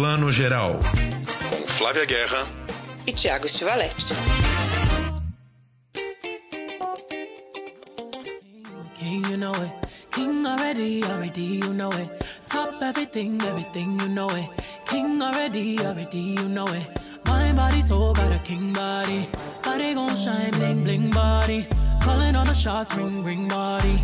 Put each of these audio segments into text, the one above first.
Plano Geral. Com Flávia Guerra e Tiago Stivaletti. King, you know it. King already, already, you know it. Top everything, everything, you know it. King already, already, you know it. My body so got a king body. Body gon' shine, bling, bling body. Calling on the shots, ring, ring body.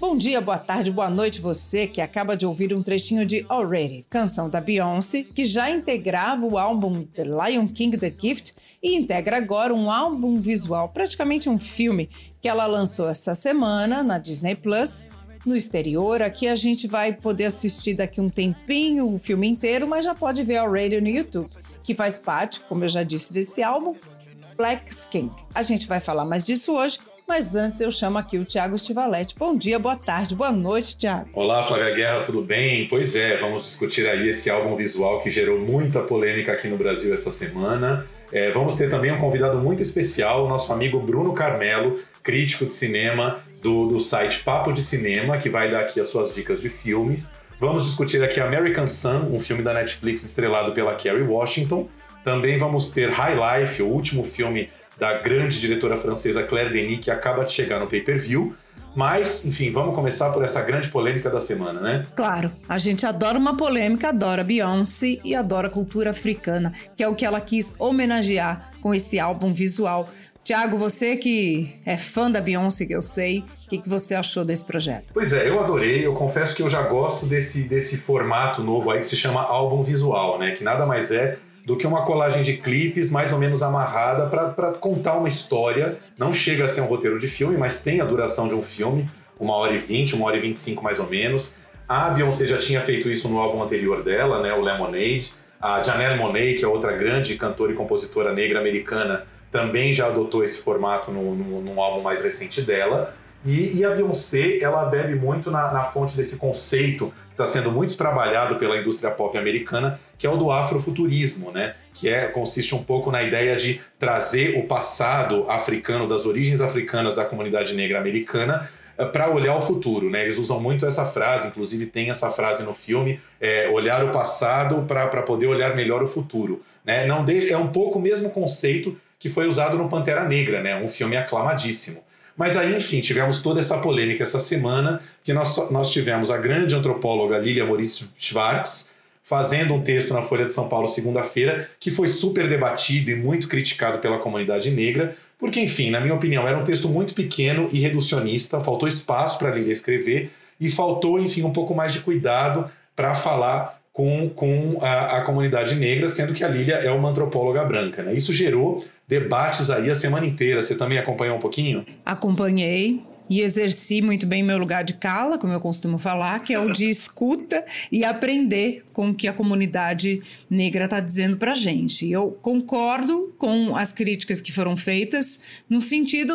Bom dia, boa tarde, boa noite você que acaba de ouvir um trechinho de Already, canção da Beyoncé, que já integrava o álbum The Lion King The Gift e integra agora um álbum visual, praticamente um filme, que ela lançou essa semana na Disney Plus. No exterior, aqui a gente vai poder assistir daqui um tempinho o filme inteiro, mas já pode ver Already no YouTube, que faz parte, como eu já disse, desse álbum, Black Skin. A gente vai falar mais disso hoje mas antes eu chamo aqui o Tiago Stivaletti. Bom dia, boa tarde, boa noite, Tiago. Olá, Flávia Guerra, tudo bem? Pois é, vamos discutir aí esse álbum visual que gerou muita polêmica aqui no Brasil essa semana. É, vamos ter também um convidado muito especial, o nosso amigo Bruno Carmelo, crítico de cinema do, do site Papo de Cinema, que vai dar aqui as suas dicas de filmes. Vamos discutir aqui American Sun, um filme da Netflix estrelado pela Kerry Washington. Também vamos ter High Life, o último filme da grande diretora francesa Claire Denis, que acaba de chegar no pay-per-view. Mas, enfim, vamos começar por essa grande polêmica da semana, né? Claro, a gente adora uma polêmica, adora Beyoncé e adora a cultura africana, que é o que ela quis homenagear com esse álbum visual. Tiago, você que é fã da Beyoncé, que eu sei, o que, que você achou desse projeto? Pois é, eu adorei. Eu confesso que eu já gosto desse, desse formato novo aí que se chama álbum visual, né? Que nada mais é do que uma colagem de clipes mais ou menos amarrada para contar uma história. Não chega a ser um roteiro de filme, mas tem a duração de um filme, uma hora e vinte, uma hora e vinte e cinco mais ou menos. A Beyoncé já tinha feito isso no álbum anterior dela, né, o Lemonade. A Janelle Monáe, que é outra grande cantora e compositora negra americana, também já adotou esse formato no, no álbum mais recente dela. E, e, a Beyoncé, ela bebe muito na, na fonte desse conceito que está sendo muito trabalhado pela indústria pop americana, que é o do afrofuturismo, né? Que é, consiste um pouco na ideia de trazer o passado africano, das origens africanas da comunidade negra americana, eh, para olhar o futuro, né? Eles usam muito essa frase, inclusive tem essa frase no filme, é, olhar o passado para poder olhar melhor o futuro, né? Não de, é um pouco o mesmo conceito que foi usado no Pantera Negra, né? Um filme aclamadíssimo. Mas aí, enfim, tivemos toda essa polêmica essa semana, que nós, nós tivemos a grande antropóloga Lilia Moritz Schwartz fazendo um texto na Folha de São Paulo segunda-feira, que foi super debatido e muito criticado pela comunidade negra, porque, enfim, na minha opinião, era um texto muito pequeno e reducionista, faltou espaço para Lilia escrever e faltou, enfim, um pouco mais de cuidado para falar com, com a, a, comunidade negra, sendo que a Lília é uma antropóloga branca. Né? Isso gerou debates aí a semana inteira. Você também acompanhou um pouquinho? Acompanhei e exerci muito bem meu lugar de cala, como eu costumo falar, que é o de escuta e aprender com o que a comunidade negra está dizendo para gente. Eu concordo com as críticas que foram feitas no sentido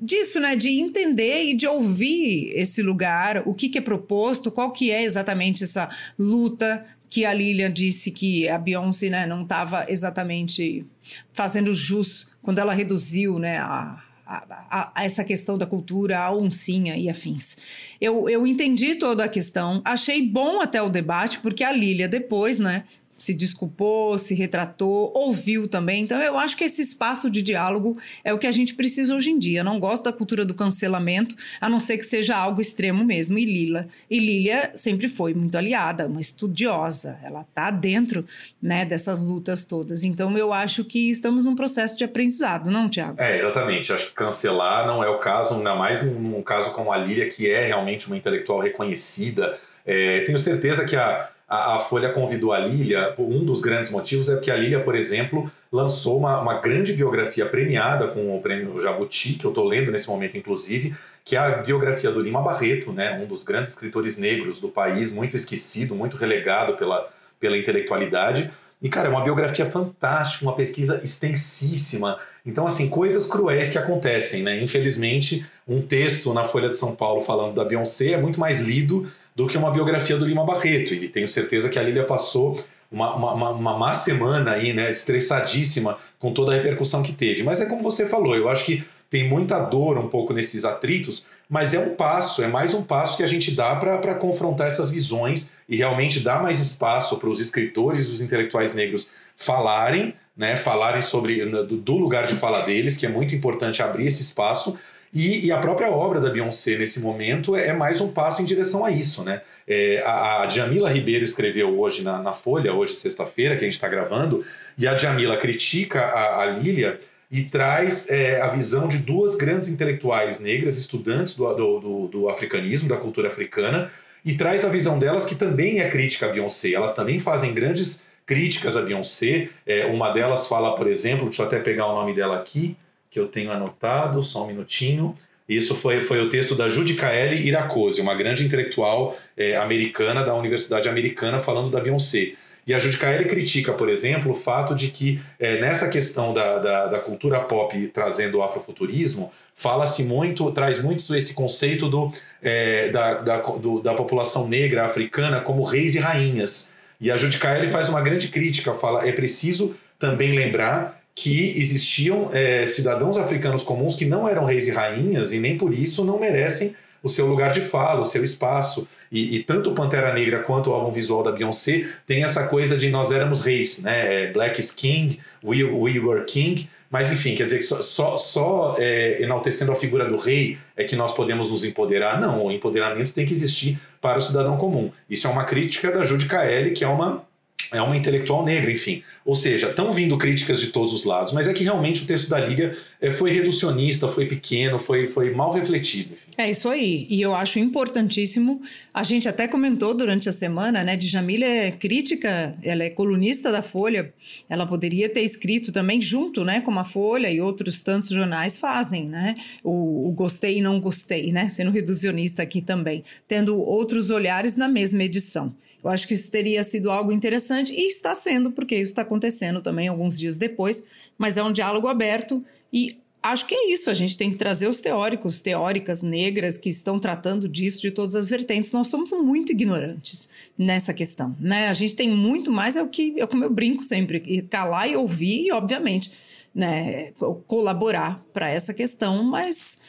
disso, né, de entender e de ouvir esse lugar, o que, que é proposto, qual que é exatamente essa luta que a Lilian disse que a Beyoncé né, não estava exatamente fazendo jus quando ela reduziu né, a, a, a, essa questão da cultura, a oncinha e afins. Eu, eu entendi toda a questão, achei bom até o debate, porque a Lília depois, né, se desculpou, se retratou, ouviu também. Então, eu acho que esse espaço de diálogo é o que a gente precisa hoje em dia. Eu não gosto da cultura do cancelamento, a não ser que seja algo extremo mesmo. E Lila, e Lilia sempre foi muito aliada, uma estudiosa. Ela está dentro né, dessas lutas todas. Então, eu acho que estamos num processo de aprendizado, não, Tiago? É, exatamente. Acho que cancelar não é o caso, ainda mais num, caso como a Lilia, que é realmente uma intelectual reconhecida. É, tenho certeza que a a, a, Folha convidou a Lília, um dos grandes motivos é que a Lília, por exemplo, lançou uma, uma grande biografia premiada com o prêmio Jabuti, que eu estou lendo nesse momento, inclusive, que é a biografia do Lima Barreto, né, um dos grandes escritores negros do país, muito esquecido, muito relegado pela, pela intelectualidade. E, cara, é uma biografia fantástica, uma pesquisa extensíssima. Então, assim, coisas cruéis que acontecem, né? Infelizmente, um texto na Folha de São Paulo falando da Beyoncé é muito mais lido do que uma biografia do Lima Barreto. E tenho certeza que a Lília passou uma, uma, uma má semana aí, né? Estressadíssima com toda a repercussão que teve. Mas é como você falou, eu acho que tem muita dor um pouco nesses atritos, mas é um passo, é mais um passo que a gente dá para confrontar essas visões e realmente dar mais espaço para os escritores e os intelectuais negros falarem, né, falarem sobre do lugar de fala deles, que é muito importante abrir esse espaço, e, e, a própria obra da Beyoncé nesse momento é, é mais um passo em direção a isso. Né? É, a, a Jamila Ribeiro escreveu hoje na, na Folha, hoje sexta-feira, que a gente está gravando, e a Jamila critica a, a Lilia e traz é, a visão de duas grandes intelectuais negras, estudantes do, do, do, do, africanismo, da cultura africana, e traz a visão delas que também é crítica a Beyoncé. Elas também fazem grandes críticas a Beyoncé. É, uma delas fala, por exemplo, deixa eu até pegar o nome dela aqui, que eu tenho anotado, só um minutinho. Isso foi, foi o texto da Judicaele Iracose, uma grande intelectual é, americana da Universidade Americana, falando da Beyoncé. E a Judicaele critica, por exemplo, o fato de que é, nessa questão da, da, da, cultura pop trazendo o afrofuturismo, fala-se muito, traz muito esse conceito do, é, da, da, do, da população negra africana como reis e rainhas. E a Judicaele faz uma grande crítica, fala é preciso também lembrar que existiam é, cidadãos africanos comuns que não eram reis e rainhas e nem por isso não merecem o seu lugar de fala, o seu espaço. E, e tanto Pantera Negra quanto o álbum visual da Beyoncé tem essa coisa de nós éramos reis, né? É, Black is King, we, we were King. Mas enfim, quer dizer que só, só, só é, enaltecendo a figura do rei é que nós podemos nos empoderar. Não, o empoderamento tem que existir para o cidadão comum. Isso é uma crítica da Judy Kaeli, que é uma é uma intelectual negra, enfim. Ou seja, estão vindo críticas de todos os lados, mas é que realmente o texto da Liga é, foi reducionista, foi pequeno, foi, foi mal refletido. Enfim. É isso aí. E eu acho importantíssimo. A gente até comentou durante a semana, né? Djamila é crítica, ela é colunista da Folha. Ela poderia ter escrito também junto, né? Como a Folha e outros tantos jornais fazem, né? O, o gostei e não gostei, né? Sendo reducionista aqui também, tendo outros olhares na mesma edição. Eu acho que isso teria sido algo interessante e está sendo, porque isso está acontecendo também alguns dias depois, mas é um diálogo aberto e acho que é isso. A gente tem que trazer os teóricos, teóricas negras que estão tratando disso de todas as vertentes. Nós somos muito ignorantes nessa questão, né? A gente tem muito mais é o que é como eu brinco sempre, calar e ouvir e obviamente, né, colaborar para essa questão, mas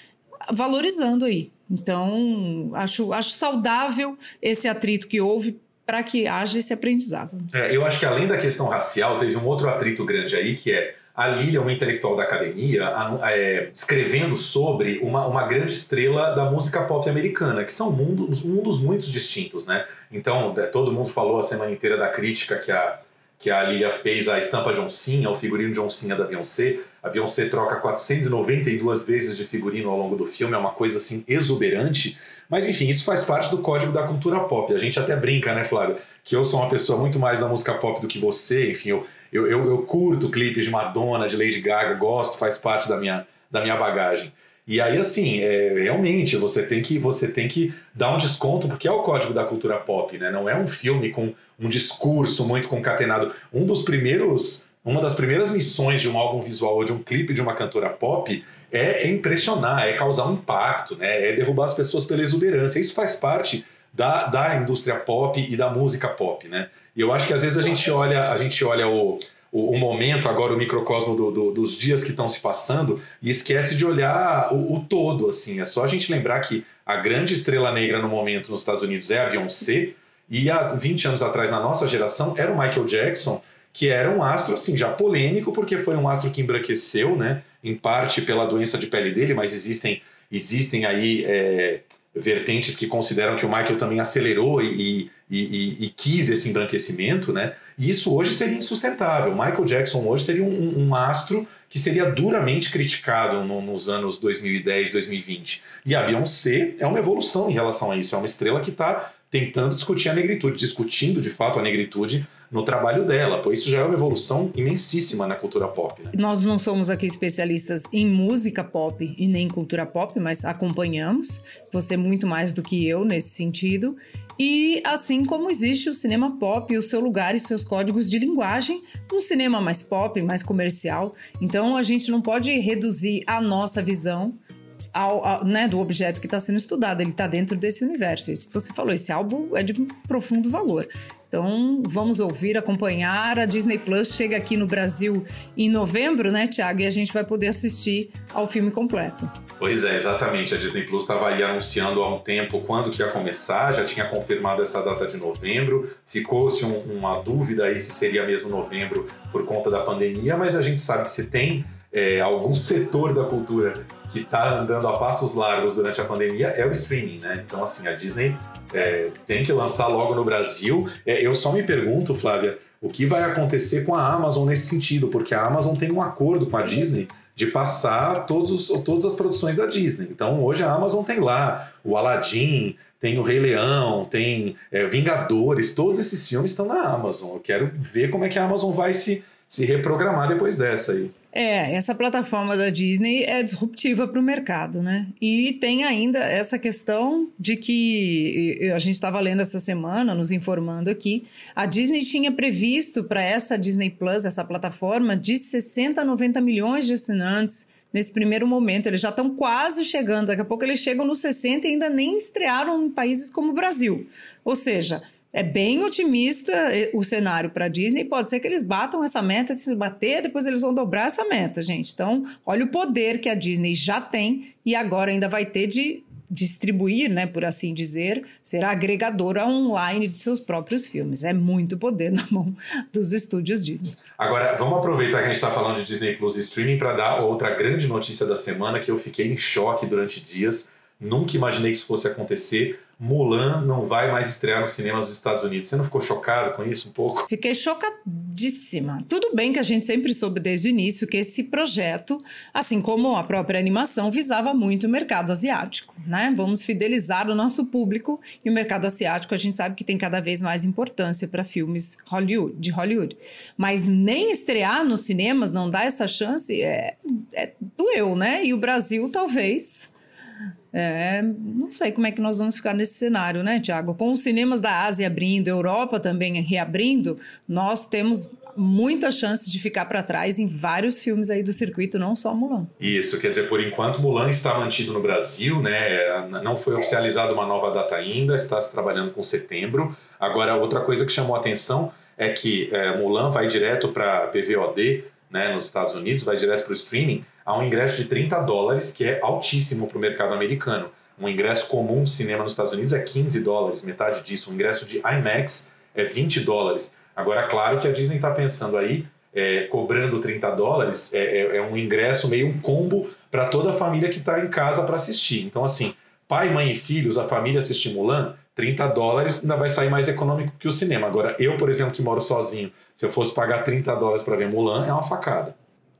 valorizando aí. Então, acho, acho saudável esse atrito que houve para que haja esse aprendizado. É, eu acho que além da questão racial, teve um outro atrito grande aí, que é a Lilia, uma intelectual da academia, é, escrevendo sobre uma, uma grande estrela da música pop americana, que são mundos, mundos muito distintos, né? Então, é, todo mundo falou a semana inteira da crítica que a, que a Lilia fez à estampa de oncinha, o figurino de oncinha da Beyoncé. A Beyoncé troca 492 vezes de figurino ao longo do filme, é uma coisa assim exuberante. Mas enfim, isso faz parte do código da cultura pop. A gente até brinca, né, Flávio? Que eu sou uma pessoa muito mais da música pop do que você. Enfim, eu, eu, eu, eu curto clipes de Madonna, de Lady Gaga, gosto, faz parte da minha, da minha bagagem. E aí, assim, é, realmente, você tem, que, você tem que dar um desconto, porque é o código da cultura pop, né? Não é um filme com um discurso muito concatenado. Um dos primeiros, uma das primeiras missões de um álbum visual ou de um clipe de uma cantora pop é, impressionar, é causar um impacto, né? é derrubar as pessoas pela exuberância. Isso faz parte da, da indústria pop e da música pop. Né? E eu acho que às vezes a gente olha, a gente olha o, o, o momento, agora o microcosmo do, do, dos dias que estão se passando e esquece de olhar o, o, todo. assim. É só a gente lembrar que a grande estrela negra no momento nos Estados Unidos é a Beyoncé, e há 20 anos atrás, na nossa geração, era o Michael Jackson, que era um astro assim já polêmico, porque foi um astro que embranqueceu, né? Em parte pela doença de pele dele, mas existem, existem aí é, vertentes que consideram que o Michael também acelerou e, e, e, e, quis esse embranquecimento, né? E isso hoje seria insustentável. Michael Jackson hoje seria um, um astro que seria duramente criticado no, nos anos 2010, 2020. E a Beyoncé é uma evolução em relação a isso. É uma estrela que está tentando discutir a negritude, discutindo de fato a negritude no trabalho dela, pois isso já é uma evolução imensíssima na cultura pop. Né? Nós não somos aqui especialistas em música pop e nem cultura pop, mas acompanhamos. Você muito mais do que eu nesse sentido. E assim como existe o cinema pop o seu lugar e seus códigos de linguagem, um cinema mais pop, mais comercial. Então a gente não pode reduzir a nossa visão ao, ao, né, do objeto que está sendo estudado, ele está dentro desse universo. Isso que você falou, esse álbum é de profundo valor. Então, vamos ouvir, acompanhar. A Disney Plus chega aqui no Brasil em novembro, né, Tiago? E a gente vai poder assistir ao filme completo. Pois é, exatamente. A Disney Plus estava aí anunciando há um tempo quando que ia começar, já tinha confirmado essa data de novembro. Ficou-se um, uma dúvida aí se seria mesmo novembro por conta da pandemia, mas a gente sabe que se tem é, algum setor da cultura que está andando a passos largos durante a pandemia é o streaming, né? Então, assim, a Disney é, tem que lançar logo no Brasil. É, eu só me pergunto, Flávia, o que vai acontecer com a Amazon nesse sentido, porque a Amazon tem um acordo com a Disney de passar todos os, todas as produções da Disney. Então, hoje a Amazon tem lá o Aladdin, tem o Rei Leão, tem é, Vingadores, todos esses filmes estão na Amazon. Eu quero ver como é que a Amazon vai se, se reprogramar depois dessa aí. É, essa plataforma da Disney é disruptiva para o mercado, né? E tem ainda essa questão de que a gente estava lendo essa semana, nos informando aqui, a Disney tinha previsto para essa Disney Plus, essa plataforma, de 60 a 90 milhões de assinantes nesse primeiro momento. Eles já estão quase chegando, daqui a pouco eles chegam nos 60 e ainda nem estrearam em países como o Brasil. Ou seja, é bem otimista eh, o cenário para a Disney. Pode ser que eles batam essa meta, se bater, depois eles vão dobrar essa meta, gente. Então, olha o poder que a Disney já tem e agora ainda vai ter de distribuir, né, por assim dizer, ser agregadora online de seus próprios filmes. É muito poder na mão dos estúdios Disney. Agora, vamos aproveitar que a gente está falando de Disney Plus e streaming para dar outra grande notícia da semana que eu fiquei em choque durante dias. Nunca imaginei que isso fosse acontecer. Mulan não vai mais estrear nos cinemas dos Estados Unidos. Você não ficou chocado com isso um pouco? Fiquei chocadíssima. Tudo bem que a gente sempre soube desde o início que esse projeto, assim como a própria animação, visava muito o mercado asiático, né? Vamos fidelizar o nosso público e o mercado asiático a gente sabe que tem cada vez mais importância para filmes Hollywood, de Hollywood. Mas nem estrear nos cinemas não dá essa chance, é, é doeu, né? E o Brasil talvez é, não sei como é que nós vamos ficar nesse cenário, né, Tiago? Com os cinemas da Ásia abrindo, Europa também reabrindo, nós temos muita chance de ficar para trás em vários filmes aí do circuito, não só Mulan. Isso, quer dizer, por enquanto Mulan está mantido no Brasil, né? Não foi oficializada uma nova data ainda, está se trabalhando com setembro. Agora, outra coisa que chamou a atenção é que é, Mulan vai direto para PVOD, né, nos Estados Unidos, vai direto para o streaming a um ingresso de 30 dólares, que é altíssimo para o mercado americano. Um ingresso comum de cinema nos Estados Unidos é 15 dólares, metade disso. Um ingresso de IMAX é 20 dólares. Agora, claro que a Disney está pensando aí, é, cobrando 30 dólares, é, é, é, um ingresso meio um combo para toda a família que está em casa para assistir. Então, assim, pai, mãe e filhos, a família assistir Mulan, 30 dólares ainda vai sair mais econômico que o cinema. Agora, eu, por exemplo, que moro sozinho, se eu fosse pagar 30 dólares para ver Mulan, é uma facada.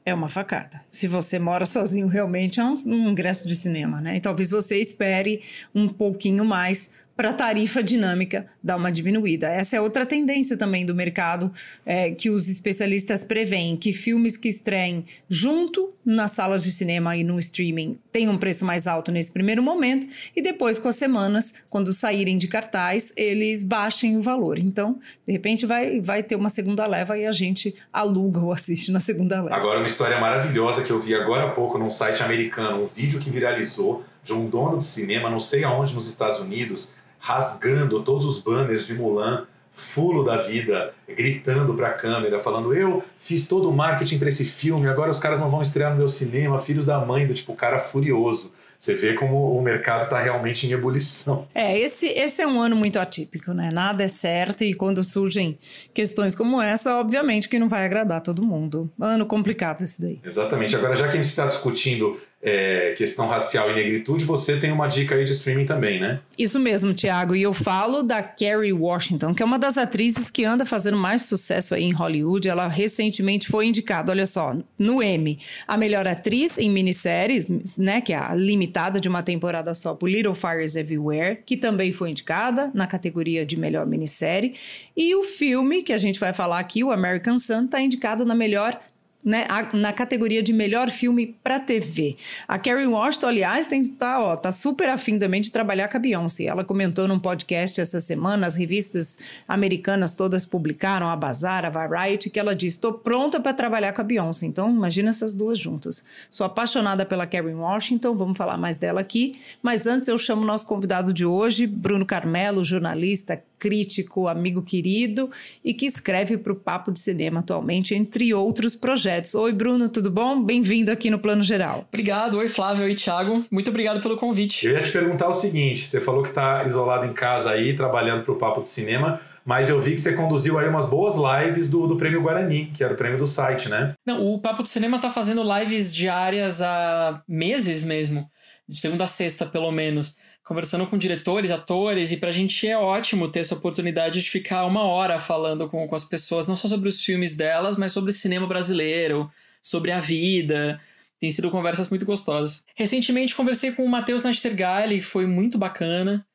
É uma facada. Se você mora sozinho, realmente é um, um ingresso de cinema, né? E talvez você espere um pouquinho mais para a tarifa dinâmica dar uma diminuída. Essa é outra tendência também do mercado é, que os especialistas preveem, que filmes que estreiem junto nas salas de cinema e no streaming tenham um preço mais alto nesse primeiro momento e depois com as semanas, quando saírem de cartaz, eles baixem o valor. Então, de repente vai, vai ter uma segunda leva e a gente aluga ou assiste na segunda leva. Agora uma história maravilhosa que eu vi agora há pouco num site americano, um vídeo que viralizou de um dono de cinema, não sei aonde nos Estados Unidos, rasgando todos os banners de Mulan, fulo da vida, gritando para a câmera, falando: Eu fiz todo o marketing para esse filme, agora os caras não vão estrear no meu cinema, filhos da mãe, do tipo, cara furioso. Você vê como o mercado está realmente em ebulição. É, esse, esse é um ano muito atípico, né? Nada é certo e quando surgem questões como essa, obviamente que não vai agradar todo mundo. Ano complicado esse daí. Exatamente. Agora, já que a gente está discutindo é, questão racial e negritude, você tem uma dica aí de streaming também, né? Isso mesmo, Tiago. E eu falo da Kerry Washington, que é uma das atrizes que anda fazendo mais sucesso aí em Hollywood. Ela recentemente foi indicada, olha só, no Emmy, a melhor atriz em minisséries, né? Que é a limitada de uma temporada só por Little Fires Everywhere, que também foi indicada na categoria de melhor minissérie. E o filme que a gente vai falar aqui, o American Sun, está indicado na melhor né, na categoria de melhor filme para TV. A Kerry Washington, aliás, tem, tá, ó, tá super afim também de trabalhar com a Beyoncé. Ela comentou num podcast essa semana, as revistas americanas todas publicaram, a Bazar, a Variety, que ela disse: estou pronta para trabalhar com a Beyoncé. Então, imagina essas duas juntas. Sou apaixonada pela Kerry Washington, vamos falar mais dela aqui. Mas antes eu chamo o nosso convidado de hoje, Bruno Carmelo, jornalista, crítico, amigo querido e que escreve para o Papo de Cinema atualmente, entre outros projetos. Oi, Bruno, tudo bom? Bem-vindo aqui no Plano Geral. Obrigado. Oi, Flávio. Oi, Thiago. Muito obrigado pelo convite. Eu ia te perguntar o seguinte: você falou que está isolado em casa aí, trabalhando para o Papo de Cinema. Mas eu vi que você conduziu aí umas boas lives do, do Prêmio Guarani, que era o prêmio do site, né? Não, o Papo de Cinema tá fazendo lives diárias há meses mesmo. De segunda a sexta, pelo menos conversando com diretores, atores, e pra gente é ótimo ter essa oportunidade de ficar uma hora falando com, com as pessoas, não só sobre os filmes delas, mas sobre cinema brasileiro, sobre a vida. Tem sido conversas muito gostosas. Recentemente conversei com o Matheus Nastergalli, foi muito bacana.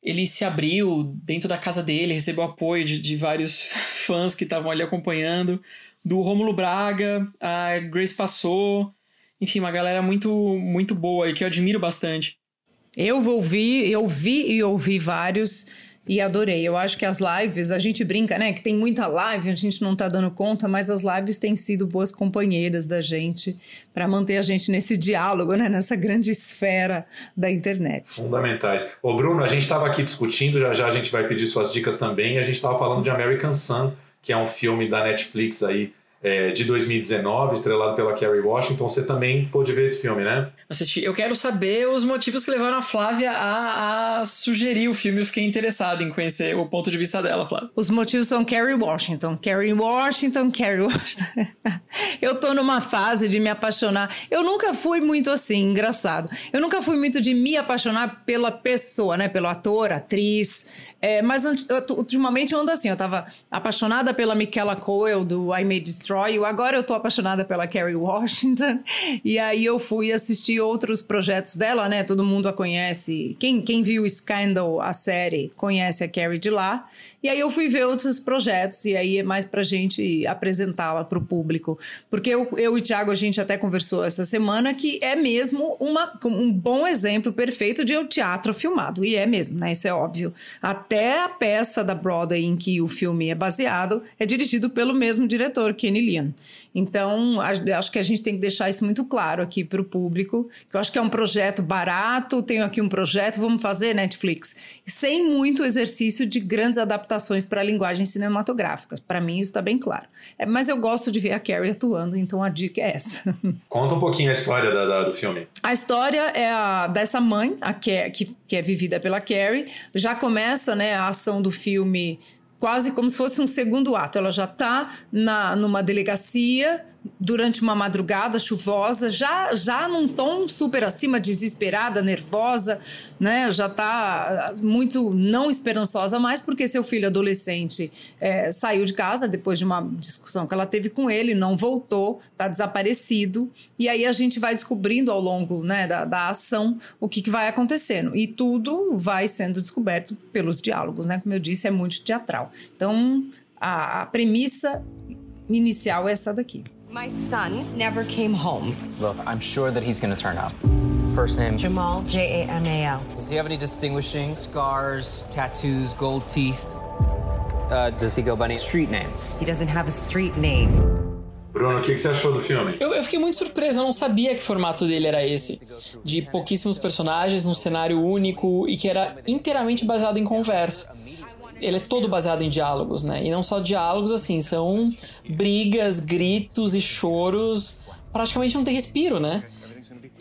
Ele se abriu dentro da casa dele, recebeu apoio de, de vários fãs que estavam ali acompanhando. Do Rômulo Braga, a Grace Passou, enfim, uma galera muito, muito boa e que eu admiro bastante. Eu vou ouvir, eu vi e ouvi vários e adorei. Eu acho que as lives, a gente brinca, né? Que tem muita live, a gente não tá dando conta, mas as lives têm sido boas companheiras da gente para manter a gente nesse diálogo, né? Nessa grande esfera da internet. Fundamentais. Ô, Bruno, a gente estava aqui discutindo, já já a gente vai pedir suas dicas também. A gente estava falando de American Sun, que é um filme da Netflix aí é, de 2019, estrelado pela Kerry Washington. Você também pôde ver esse filme, né? Assisti. Eu quero saber os motivos que levaram a Flávia a, a, sugerir o filme. Eu fiquei interessado em conhecer o ponto de vista dela, Flávia. Os motivos são Kerry Washington. Kerry Washington, Kerry Washington. eu tô numa fase de me apaixonar. Eu nunca fui muito assim, engraçado. Eu nunca fui muito de me apaixonar pela pessoa, né? Pelo ator, atriz. É, mas ultimamente eu ando assim. Eu tava apaixonada pela Michaela Coel do I May Destroy Destroy Agora eu tô apaixonada pela Kerry Washington. E aí eu fui assistir outros projetos dela, né? Todo mundo a conhece. Quem, quem viu Scandal, a série, conhece a Kerry de lá. E aí eu fui ver outros projetos. E aí é mais pra gente apresentá-la pro público. Porque eu, eu e o Thiago, a gente até conversou essa semana que é mesmo uma, um bom exemplo perfeito de um teatro filmado. E é mesmo, né? Isso é óbvio. Até a peça da Broadway em que o filme é baseado é dirigido pelo mesmo diretor, Kenny Lillian. Então, acho que a gente tem que deixar isso muito claro aqui para o público, que eu acho que é um projeto barato, tenho aqui um projeto, vamos fazer Netflix, sem muito exercício de grandes adaptações para a linguagem cinematográfica. Para mim, isso está bem claro. É, mas eu gosto de ver a Carrie atuando, então a dica é essa. Conta um pouquinho a história da, da, do filme. A história é a, dessa mãe, a que, que, que é vivida pela Carrie. Já começa né, a ação do filme quase como se fosse um segundo ato. Ela já está numa delegacia durante uma madrugada chuvosa, já já num tom super acima, desesperada, nervosa, né? Já está muito não esperançosa mais porque seu filho adolescente é, saiu de casa depois de uma discussão que ela teve com ele, não voltou, está desaparecido e aí a gente vai descobrindo ao longo né, da, da ação o que, que vai acontecendo e tudo vai sendo descoberto pelos diálogos, né? Como eu disse, é muito teatral. Então a, a premissa inicial é essa daqui. My son never came home. Look, I'm sure that he's gonna turn up. First name? Jamal, J A M A L. Does he have any distinguishing scars, tattoos, gold teeth? Uh, does he go by any street names? He doesn't have a street name. Bruno, o que, você achou do filme? Eu, eu, fiquei muito surpreso, eu não sabia que o formato dele era esse. De pouquíssimos personagens, num cenário único e que era inteiramente baseado em conversa ele é todo baseado em diálogos, né? E não só diálogos, assim, são brigas, gritos e choros. Praticamente não tem respiro, né?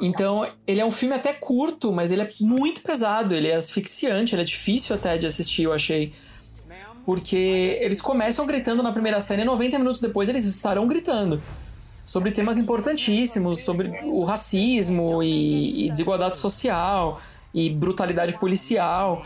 Então, ele é um filme até curto, mas ele é muito pesado, ele é asfixiante, ele é difícil até de assistir, eu achei. Porque eles começam gritando na primeira cena e 90 minutos depois eles estarão gritando. Sobre temas importantíssimos, sobre o racismo e, e desigualdade social e brutalidade policial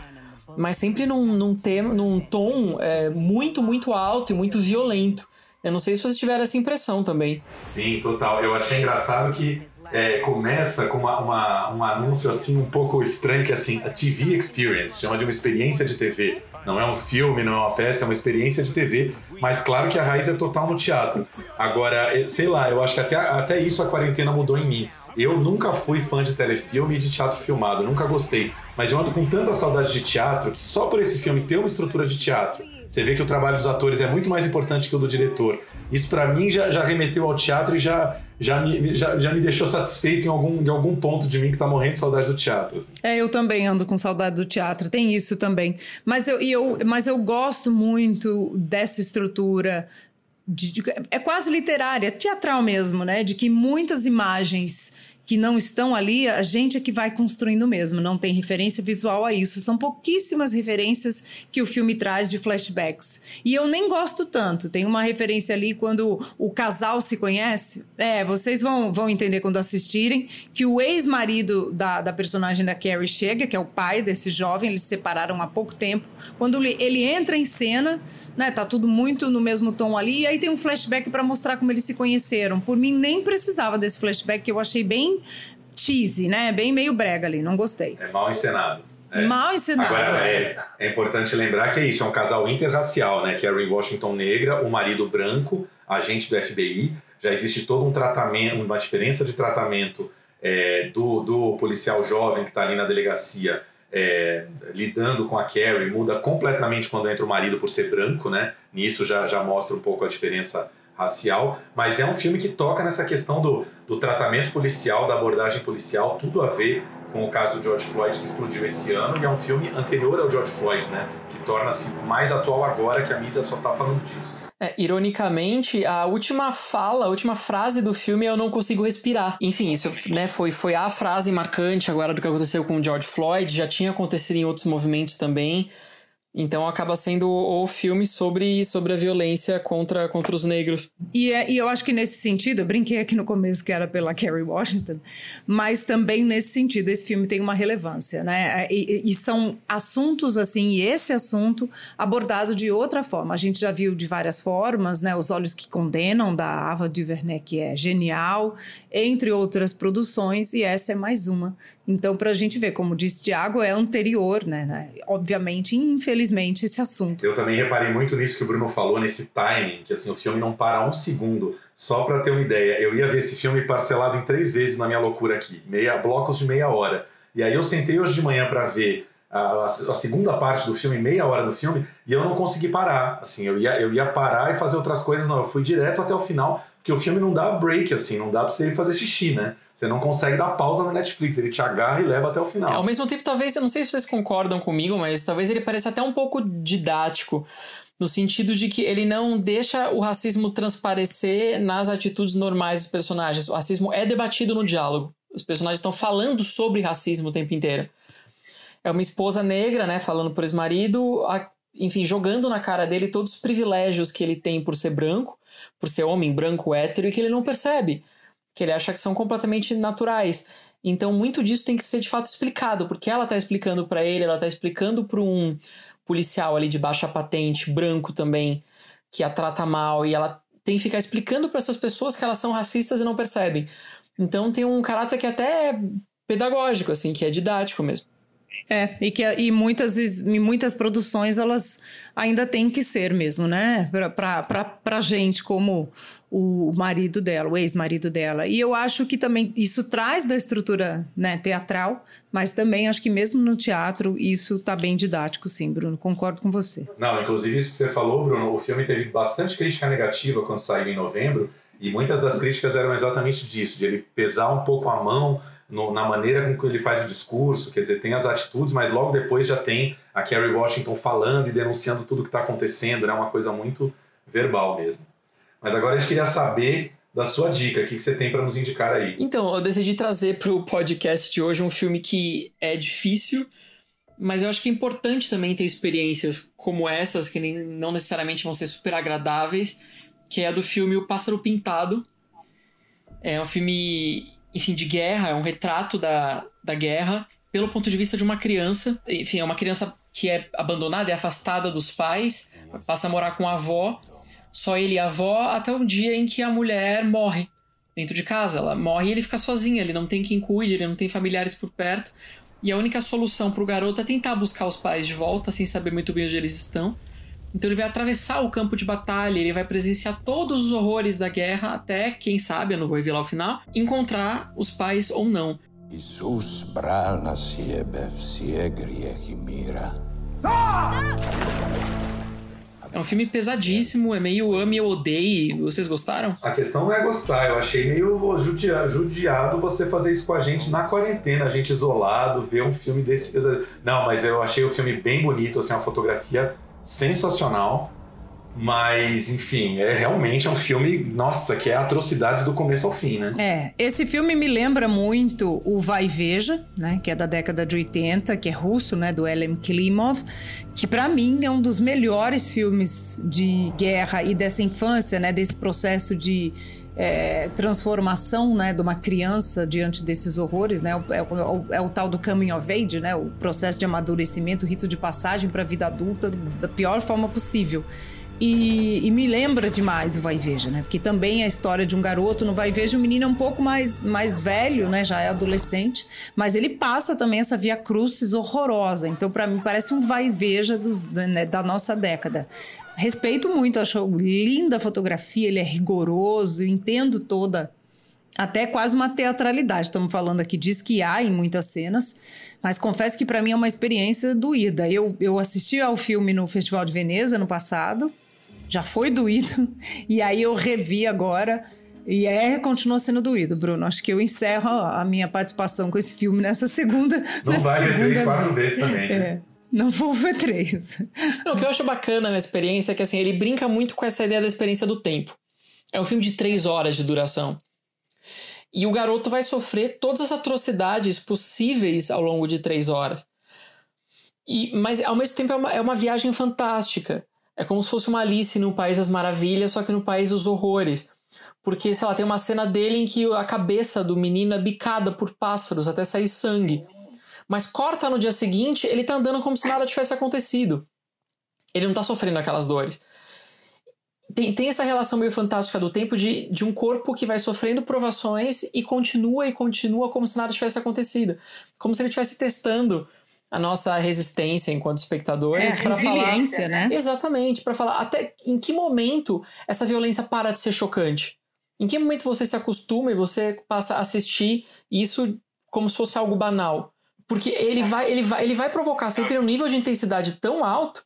mas sempre num, num, tema, num tom é, muito, muito alto e muito violento. Eu não sei se vocês tiveram essa impressão também. Sim, total. Eu achei engraçado que é, começa com uma, uma, um anúncio assim um pouco estranho, que é assim, a TV Experience, chama de uma experiência de TV. Não é um filme, não é uma peça, é uma experiência de TV. Mas claro que a raiz é total no teatro. Agora, eh, sei lá, eu acho que até, até isso a quarentena mudou em mim. Eu nunca fui fã de telefilme e de teatro filmado, nunca gostei. Mas eu ando com tanta saudade de teatro que só por esse filme ter uma estrutura de teatro, você vê que o trabalho dos atores é muito mais importante que o do diretor. Isso para mim já, já remeteu ao teatro e já, já, me, já, já me deixou satisfeito em algum, em algum ponto de mim que tá morrendo de saudade do teatro. Assim. É, eu também ando com saudade do teatro, tem isso também. Mas eu, eu, mas eu gosto muito dessa estrutura. De, de, é quase literária, teatral mesmo, né? De que muitas imagens que não estão ali, a gente é que vai construindo mesmo, não tem referência visual a isso. São pouquíssimas referências que o filme traz de flashbacks. E eu nem gosto tanto. Tem uma referência ali quando o casal se conhece. É, vocês vão, vão entender quando assistirem que o ex-marido da, da personagem da Carrie chega, que é o pai desse jovem, eles se separaram há pouco tempo. Quando ele, entra em cena, né, tá tudo muito no mesmo tom ali, e aí tem um flashback para mostrar como eles se conheceram. Por mim, nem precisava desse flashback, que eu achei bem cheesy, né? Bem meio brega ali, não gostei. É mal encenado. É. Mal encenado. Agora, é, é, importante lembrar que é isso, é um casal interracial, né? Carrie Washington negra, o marido branco, agente do FBI. Já existe todo um tratamento, uma diferença de tratamento é, do, do policial jovem que está ali na delegacia é, lidando com a Carrie, muda completamente quando entra o marido por ser branco, né? Nisso já, já mostra um pouco a diferença racial, mas é um filme que toca nessa questão do, do tratamento policial, da abordagem policial, tudo a ver com o caso do George Floyd que explodiu esse ano, e é um filme anterior ao George Floyd, né? Que torna-se mais atual agora que a mídia só tá falando disso. É, ironicamente, a última fala, a última frase do filme é eu não consigo respirar. Enfim, isso né, foi, foi a frase marcante agora do que aconteceu com o George Floyd, já tinha acontecido em outros movimentos também. Então acaba sendo o filme sobre, sobre a violência contra, contra os negros. E, é, e eu acho que nesse sentido, eu brinquei aqui no começo que era pela Kerry Washington, mas também nesse sentido esse filme tem uma relevância, né? E, e são assuntos assim, e esse assunto abordado de outra forma. A gente já viu de várias formas, né? Os Olhos que Condenam, da Ava DuVernay, que é genial, entre outras produções, e essa é mais uma. Então, para a gente ver, como disse Tiago, é anterior, né, né? Obviamente, infelizmente, esse assunto. Eu também reparei muito nisso que o Bruno falou, nesse timing, que assim, o filme não para um segundo. Só para ter uma ideia, eu ia ver esse filme parcelado em três vezes na minha loucura aqui, meia blocos de meia hora. E aí eu sentei hoje de manhã para ver a, a, a, segunda parte do filme, meia hora do filme, e eu não consegui parar. Assim, eu ia, eu ia parar e fazer outras coisas, não. Eu fui direto até o final, porque o filme não dá break, assim, não dá pra você fazer xixi, né? Você não consegue dar pausa na Netflix, ele te agarra e leva até o final. É, ao mesmo tempo, talvez, eu não sei se vocês concordam comigo, mas talvez ele pareça até um pouco didático, no sentido de que ele não deixa o racismo transparecer nas atitudes normais dos personagens. O racismo é debatido no diálogo. Os personagens estão falando sobre racismo o tempo inteiro. É uma esposa negra, né, falando por ex-marido, enfim, jogando na cara dele todos os privilégios que ele tem por ser branco, por ser homem branco hétero e que ele não percebe que ele acha que são completamente naturais. Então, muito disso tem que ser de fato explicado, porque ela está explicando para ele, ela está explicando para um policial ali de baixa patente, branco também, que a trata mal, e ela tem que ficar explicando para essas pessoas que elas são racistas e não percebem. Então, tem um caráter que é até pedagógico, assim, que é didático mesmo. É, e que e muitas, e muitas produções elas ainda têm que ser mesmo, né? Pra gente, como o marido dela, o ex-marido dela. E eu acho que também isso traz da estrutura né, teatral, mas também acho que mesmo no teatro isso tá bem didático, sim, Bruno. Concordo com você. Não, inclusive isso que você falou, Bruno, o filme teve bastante crítica negativa quando saiu em novembro, e muitas das críticas eram exatamente disso, de ele pesar um pouco a mão no, na maneira com que ele faz o discurso, quer dizer, tem as atitudes, mas logo depois já tem a Kerry Washington falando e denunciando tudo que está acontecendo, é né? uma coisa muito verbal mesmo. Mas agora a gente queria saber da sua dica, o que, que você tem para nos indicar aí? Então, eu decidi trazer para o podcast de hoje um filme que é difícil, mas eu acho que é importante também ter experiências como essas, que nem, não necessariamente vão ser super agradáveis, que é a do filme O Pássaro Pintado. É um filme enfim, de guerra, é um retrato da, da guerra pelo ponto de vista de uma criança. Enfim, é uma criança que é abandonada, é afastada dos pais, passa a morar com a avó, só ele e a avó, até o dia em que a mulher morre dentro de casa. Ela morre e ele fica sozinho, ele não tem quem cuide, ele não tem familiares por perto. E a única solução pro garoto é tentar buscar os pais de volta, sem saber muito bem onde eles estão. Então ele vai atravessar o campo de batalha, ele vai presenciar todos os horrores da guerra até, quem sabe, eu não vou revelar o final, encontrar os pais ou não. Brana siebef. É um filme pesadíssimo, é meio ame ou odeie. Vocês gostaram? A questão não é gostar, eu achei meio judia- judiado você fazer isso com a gente na quarentena, a gente isolado, ver um filme desse pesado. Não, mas eu achei o filme bem bonito, assim, uma fotografia sensacional. Mas, enfim, é realmente é um filme, nossa, que é atrocidades do começo ao fim, né? É, esse filme me lembra muito o Vai Veja, né, que é da década de 80, que é russo, né, do Elem Klimov, que pra mim é um dos melhores filmes de guerra e dessa infância, né, desse processo de é, transformação, né, de uma criança diante desses horrores, né, é o, é o tal do coming of age, né, o processo de amadurecimento, o rito de passagem para a vida adulta da pior forma possível. E, e, me lembra demais o Vai Veja, né? Porque também é a história de um garoto no Vai Veja, o menino é um pouco mais, mais velho, né? Já é adolescente, mas ele passa também essa via crucis horrorosa. Então, para mim, parece um Vai Veja dos, né, da nossa década. Respeito muito, acho linda a fotografia, ele é rigoroso, eu entendo toda até quase uma teatralidade. Estamos falando aqui de esquiar em muitas cenas, mas confesso que para mim é uma experiência doída. Eu, eu assisti ao filme no Festival de Veneza no passado, já foi doído, e aí eu revi agora. E é, continua sendo doído, Bruno. Acho que eu encerro a minha participação com esse filme nessa segunda. Não nessa vai ver três, quatro vezes também. Né? É. Não vou ver três. Não, o que eu acho bacana na experiência é que assim, ele brinca muito com essa ideia da experiência do tempo. É um filme de três horas de duração. E o garoto vai sofrer todas as atrocidades possíveis ao longo de três horas. E, mas ao mesmo tempo é uma, é uma viagem fantástica. É como se fosse uma Alice no País das Maravilhas, só que no País dos Horrores. Porque, sei lá, tem uma cena dele em que a cabeça do menino é bicada por pássaros até sair sangue. Mas corta no dia seguinte, ele tá andando como se nada tivesse acontecido. Ele não tá sofrendo aquelas dores. Tem, tem essa relação meio fantástica do tempo de, de um corpo que vai sofrendo provações e continua e continua como se nada tivesse acontecido. Como se ele estivesse testando a nossa resistência enquanto espectadores É, para falar né? exatamente para falar até em que momento essa violência para de ser chocante em que momento você se acostuma e você passa a assistir isso como se fosse algo banal porque ele vai ele vai ele vai provocar sempre um nível de intensidade tão alto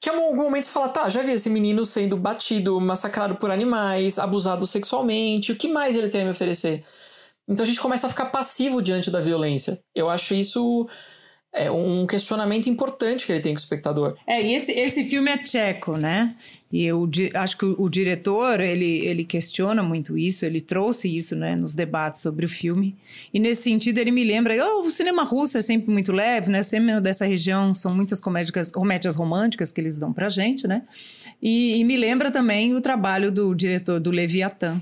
que em algum momento você fala tá já vi esse menino sendo batido massacrado por animais abusado sexualmente o que mais ele tem a me oferecer? Então a gente começa a ficar passivo diante da violência. Eu acho isso é um questionamento importante que ele tem com o espectador. É, e esse, esse filme é tcheco, né? E eu acho que o, diretor, ele, ele questiona muito isso, ele trouxe isso né, nos debates sobre o filme. E nesse sentido, ele me lembra, oh, o cinema russo é sempre muito leve, né? O cinema dessa região são muitas comédias, comédias românticas que eles dão pra gente, né? E, e me lembra também o trabalho do diretor do Leviatã,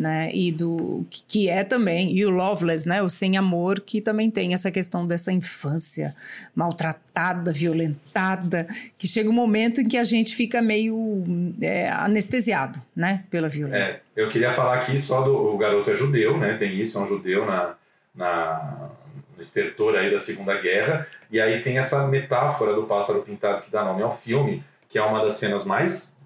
né? E do que é também e o Loveless, né? O Sem Amor, que também tem essa questão dessa infância maltratada, violentada, que chega um momento em que a gente fica meio é, anestesiado, né? Pela violência. É, eu queria falar aqui só do o garoto é judeu, né? Tem isso, é um judeu na, na estertor aí da Segunda Guerra. E aí tem essa metáfora do pássaro pintado que dá nome ao filme, que é uma das cenas mais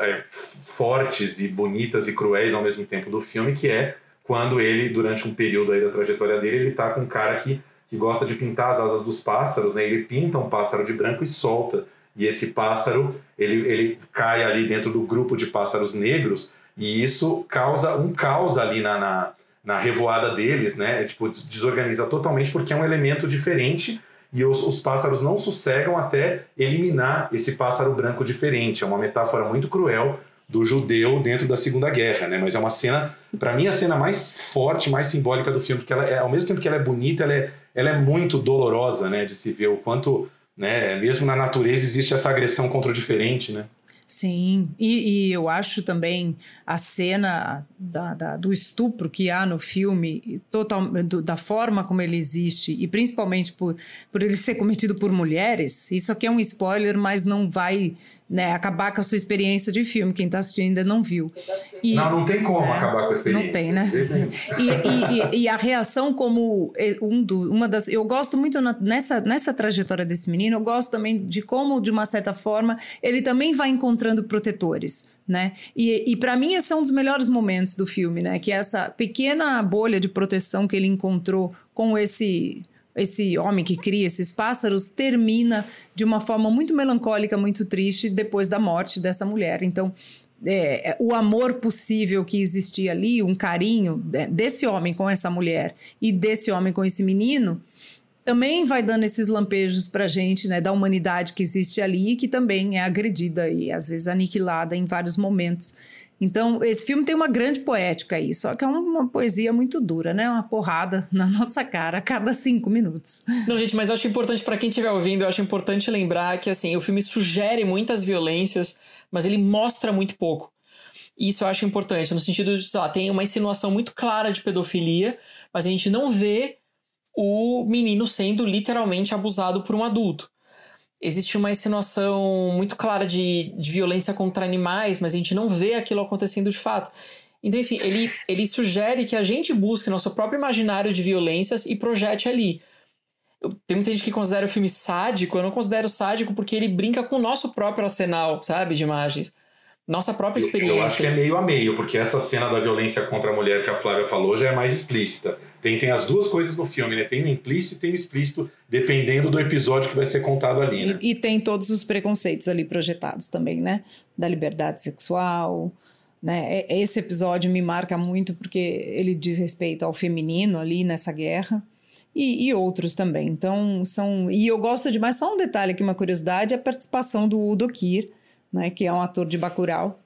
é, fortes e bonitas e cruéis ao mesmo tempo do filme, que é quando ele, durante um período aí da trajetória dele, ele tá com um cara que, que gosta de pintar as asas dos pássaros, né? Ele pinta um pássaro de branco e solta. E esse pássaro, ele, ele cai ali dentro do grupo de pássaros negros e isso causa um caos ali na, na, na revoada deles, né? É, tipo, des- desorganiza totalmente porque é um elemento diferente e os, os pássaros não sossegam até eliminar esse pássaro branco diferente. É uma metáfora muito cruel do judeu dentro da Segunda Guerra, né? Mas é uma cena, para mim, a cena mais forte, mais simbólica do filme, porque ela é, ao mesmo tempo que ela é bonita, ela é, ela é muito dolorosa, né? De se ver o quanto, né? Mesmo na natureza existe essa agressão contra o diferente, né? Sim, e, e, eu acho também a cena da, da, do estupro que há no filme, total, do, da forma como ele existe, e principalmente por, por ele ser cometido por mulheres, isso aqui é um spoiler, mas não vai né, acabar com a sua experiência de filme, quem está assistindo ainda não viu. E, não, não tem como né, acabar com a experiência. Não tem, né? E, e, e, a reação como um do, uma das... Eu gosto muito na, nessa, nessa trajetória desse menino, eu gosto também de como, de uma certa forma, ele também vai encontrar encontrando protetores, né? E, e para mim esse é um dos melhores momentos do filme, né? Que é essa pequena bolha de proteção que ele encontrou com esse esse homem que cria esses pássaros termina de uma forma muito melancólica, muito triste depois da morte dessa mulher. Então é, é o amor possível que existia ali, um carinho desse homem com essa mulher e desse homem com esse menino, também vai dando esses lampejos para gente, né, da humanidade que existe ali e que também é agredida e às vezes aniquilada em vários momentos. Então, esse filme tem uma grande poética aí, só que é uma poesia muito dura, né? Uma porrada na nossa cara a cada cinco minutos. Não, gente, mas eu acho importante, para quem estiver ouvindo, eu acho importante lembrar que, assim, o filme sugere muitas violências, mas ele mostra muito pouco. Isso eu acho importante, no sentido de, sei lá, tem uma insinuação muito clara de pedofilia, mas a gente não vê o menino sendo literalmente abusado por um adulto. Existe uma insinuação muito clara de, de violência contra animais, mas a gente não vê aquilo acontecendo de fato. Então, enfim, ele, ele sugere que a gente busque nosso próprio imaginário de violências e projete ali. Eu, tem muita gente que considera o filme sádico, eu não considero sádico porque ele brinca com o nosso próprio arsenal, sabe, de imagens. Nossa própria experiência. Eu, eu acho que é meio a meio, porque essa cena da violência contra a mulher que a Flávia falou já é mais explícita. Tem, tem as duas coisas no filme, né? Tem o implícito e tem o explícito, dependendo do episódio que vai ser contado ali. Né? E, e tem todos os preconceitos ali projetados também, né? Da liberdade sexual. Né? Esse episódio me marca muito porque ele diz respeito ao feminino ali nessa guerra. E, e, outros também. Então, são. E eu gosto demais, só um detalhe aqui, uma curiosidade: a participação do Udo Kier, né, que é um ator de Bacurau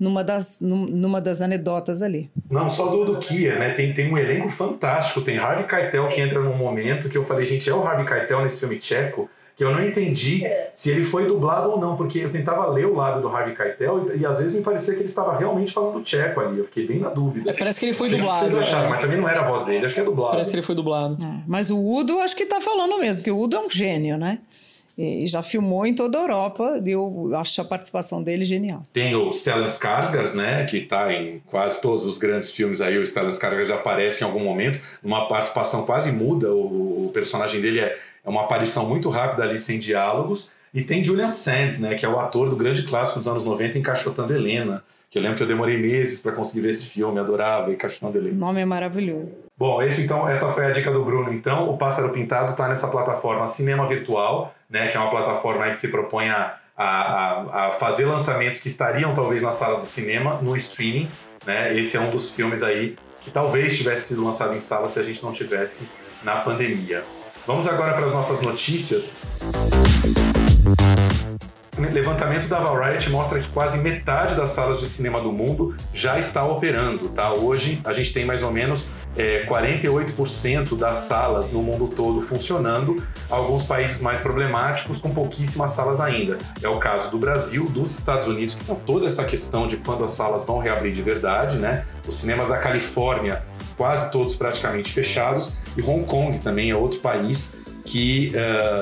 numa das, numa das anedotas ali. Não, só do, do Kia, né? Tem, tem um elenco fantástico. Tem Harvey Keitel que entra num momento que eu falei, gente, é o Harvey Keitel nesse filme tcheco? Que eu não entendi se ele foi dublado ou não, porque eu tentava ler o lado do Harvey Keitel e, e às vezes me parecia que ele estava realmente falando tcheco ali. Eu fiquei bem na dúvida. É, parece que ele foi dublado. Vocês acharam, é. mas também não era a voz dele, acho que é dublado. Parece que ele foi dublado. É, mas o Udo acho que tá falando mesmo, porque o Udo é um gênio, né? E já filmou em toda a Europa. Eu acho a participação dele genial. Tem o Stellan Skarsgård, né, que está em quase todos os grandes filmes aí. O Stellan Skarsgård já aparece em algum momento, numa participação quase muda. O, o personagem dele é, é uma aparição muito rápida ali, sem diálogos. E tem Julian Sands, né, que é o ator do grande clássico dos anos 90, Encaixotando Helena. Que eu lembro que eu demorei meses para conseguir ver esse filme, adorava Encaixotando Helena. O nome é maravilhoso. Bom, esse então, essa foi a dica do Bruno. Então, o Pássaro Pintado está nessa plataforma Cinema Virtual né, que é uma plataforma que se propõe a, a, a, fazer lançamentos que estariam talvez na sala do cinema no streaming. Né? Esse é um dos filmes aí que talvez tivesse sido lançado em sala se a gente não tivesse na pandemia. Vamos agora para as nossas notícias. O levantamento da Variety mostra que quase metade das salas de cinema do mundo já está operando, tá? Hoje a gente tem mais ou menos é, 48% das salas no mundo todo funcionando, alguns países mais problemáticos com pouquíssimas salas ainda. É o caso do Brasil, dos Estados Unidos, que toda essa questão de quando as salas vão reabrir de verdade, né? Os cinemas da Califórnia, quase todos praticamente fechados, e Hong Kong também é outro país que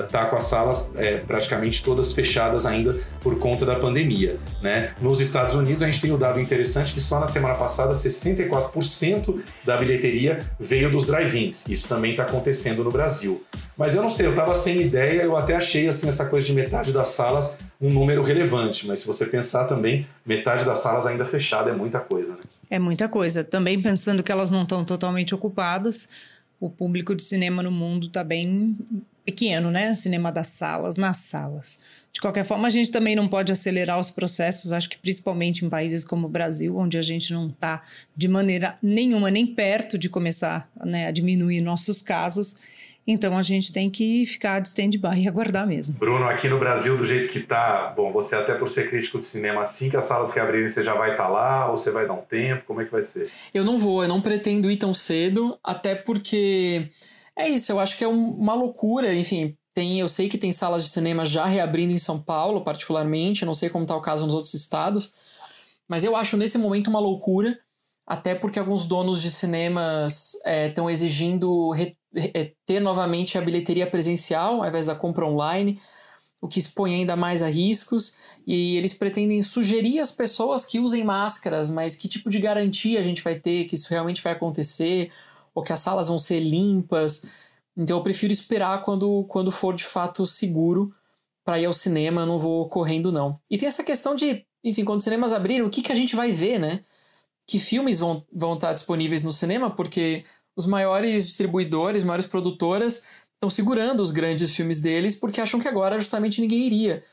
está uh, com as salas é, praticamente todas fechadas ainda por conta da pandemia. Né? Nos Estados Unidos, a gente tem o um dado interessante que só na semana passada 64% da bilheteria veio dos drive-ins. Isso também está acontecendo no Brasil. Mas eu não sei, eu estava sem ideia, eu até achei assim essa coisa de metade das salas um número relevante, mas se você pensar também, metade das salas ainda fechada é muita coisa. Né? É muita coisa. Também pensando que elas não estão totalmente ocupadas o público de cinema no mundo está bem pequeno, né? Cinema das salas, nas salas. De qualquer forma, a gente também não pode acelerar os processos, acho que principalmente em países como o Brasil, onde a gente não está de maneira nenhuma nem perto de começar né, a diminuir nossos casos. Então a gente tem que ficar de stand-by e aguardar mesmo. Bruno, aqui no Brasil, do jeito que tá, bom, você até por ser crítico de cinema, assim que as salas reabrirem, você já vai estar tá lá ou você vai dar um tempo? Como é que vai ser? Eu não vou, eu não pretendo ir tão cedo, até porque é isso, eu acho que é uma loucura, enfim, tem, eu sei que tem salas de cinema já reabrindo em São Paulo, particularmente, não sei como está o caso nos outros estados, mas eu acho nesse momento uma loucura, até porque alguns donos de cinemas estão é, exigindo re, re, ter novamente a bilheteria presencial ao invés da compra online, o que expõe ainda mais a riscos, e eles pretendem sugerir às pessoas que usem máscaras, mas que tipo de garantia a gente vai ter que isso realmente vai acontecer, ou que as salas vão ser limpas. Então eu prefiro esperar quando, quando for de fato seguro para ir ao cinema, não vou correndo não. E tem essa questão de, enfim, quando os cinemas abrirem, o que, que a gente vai ver, né? Que filmes vão, vão estar disponíveis no cinema, porque os maiores distribuidores, maiores produtoras estão segurando os grandes filmes deles porque acham que agora justamente ninguém iria.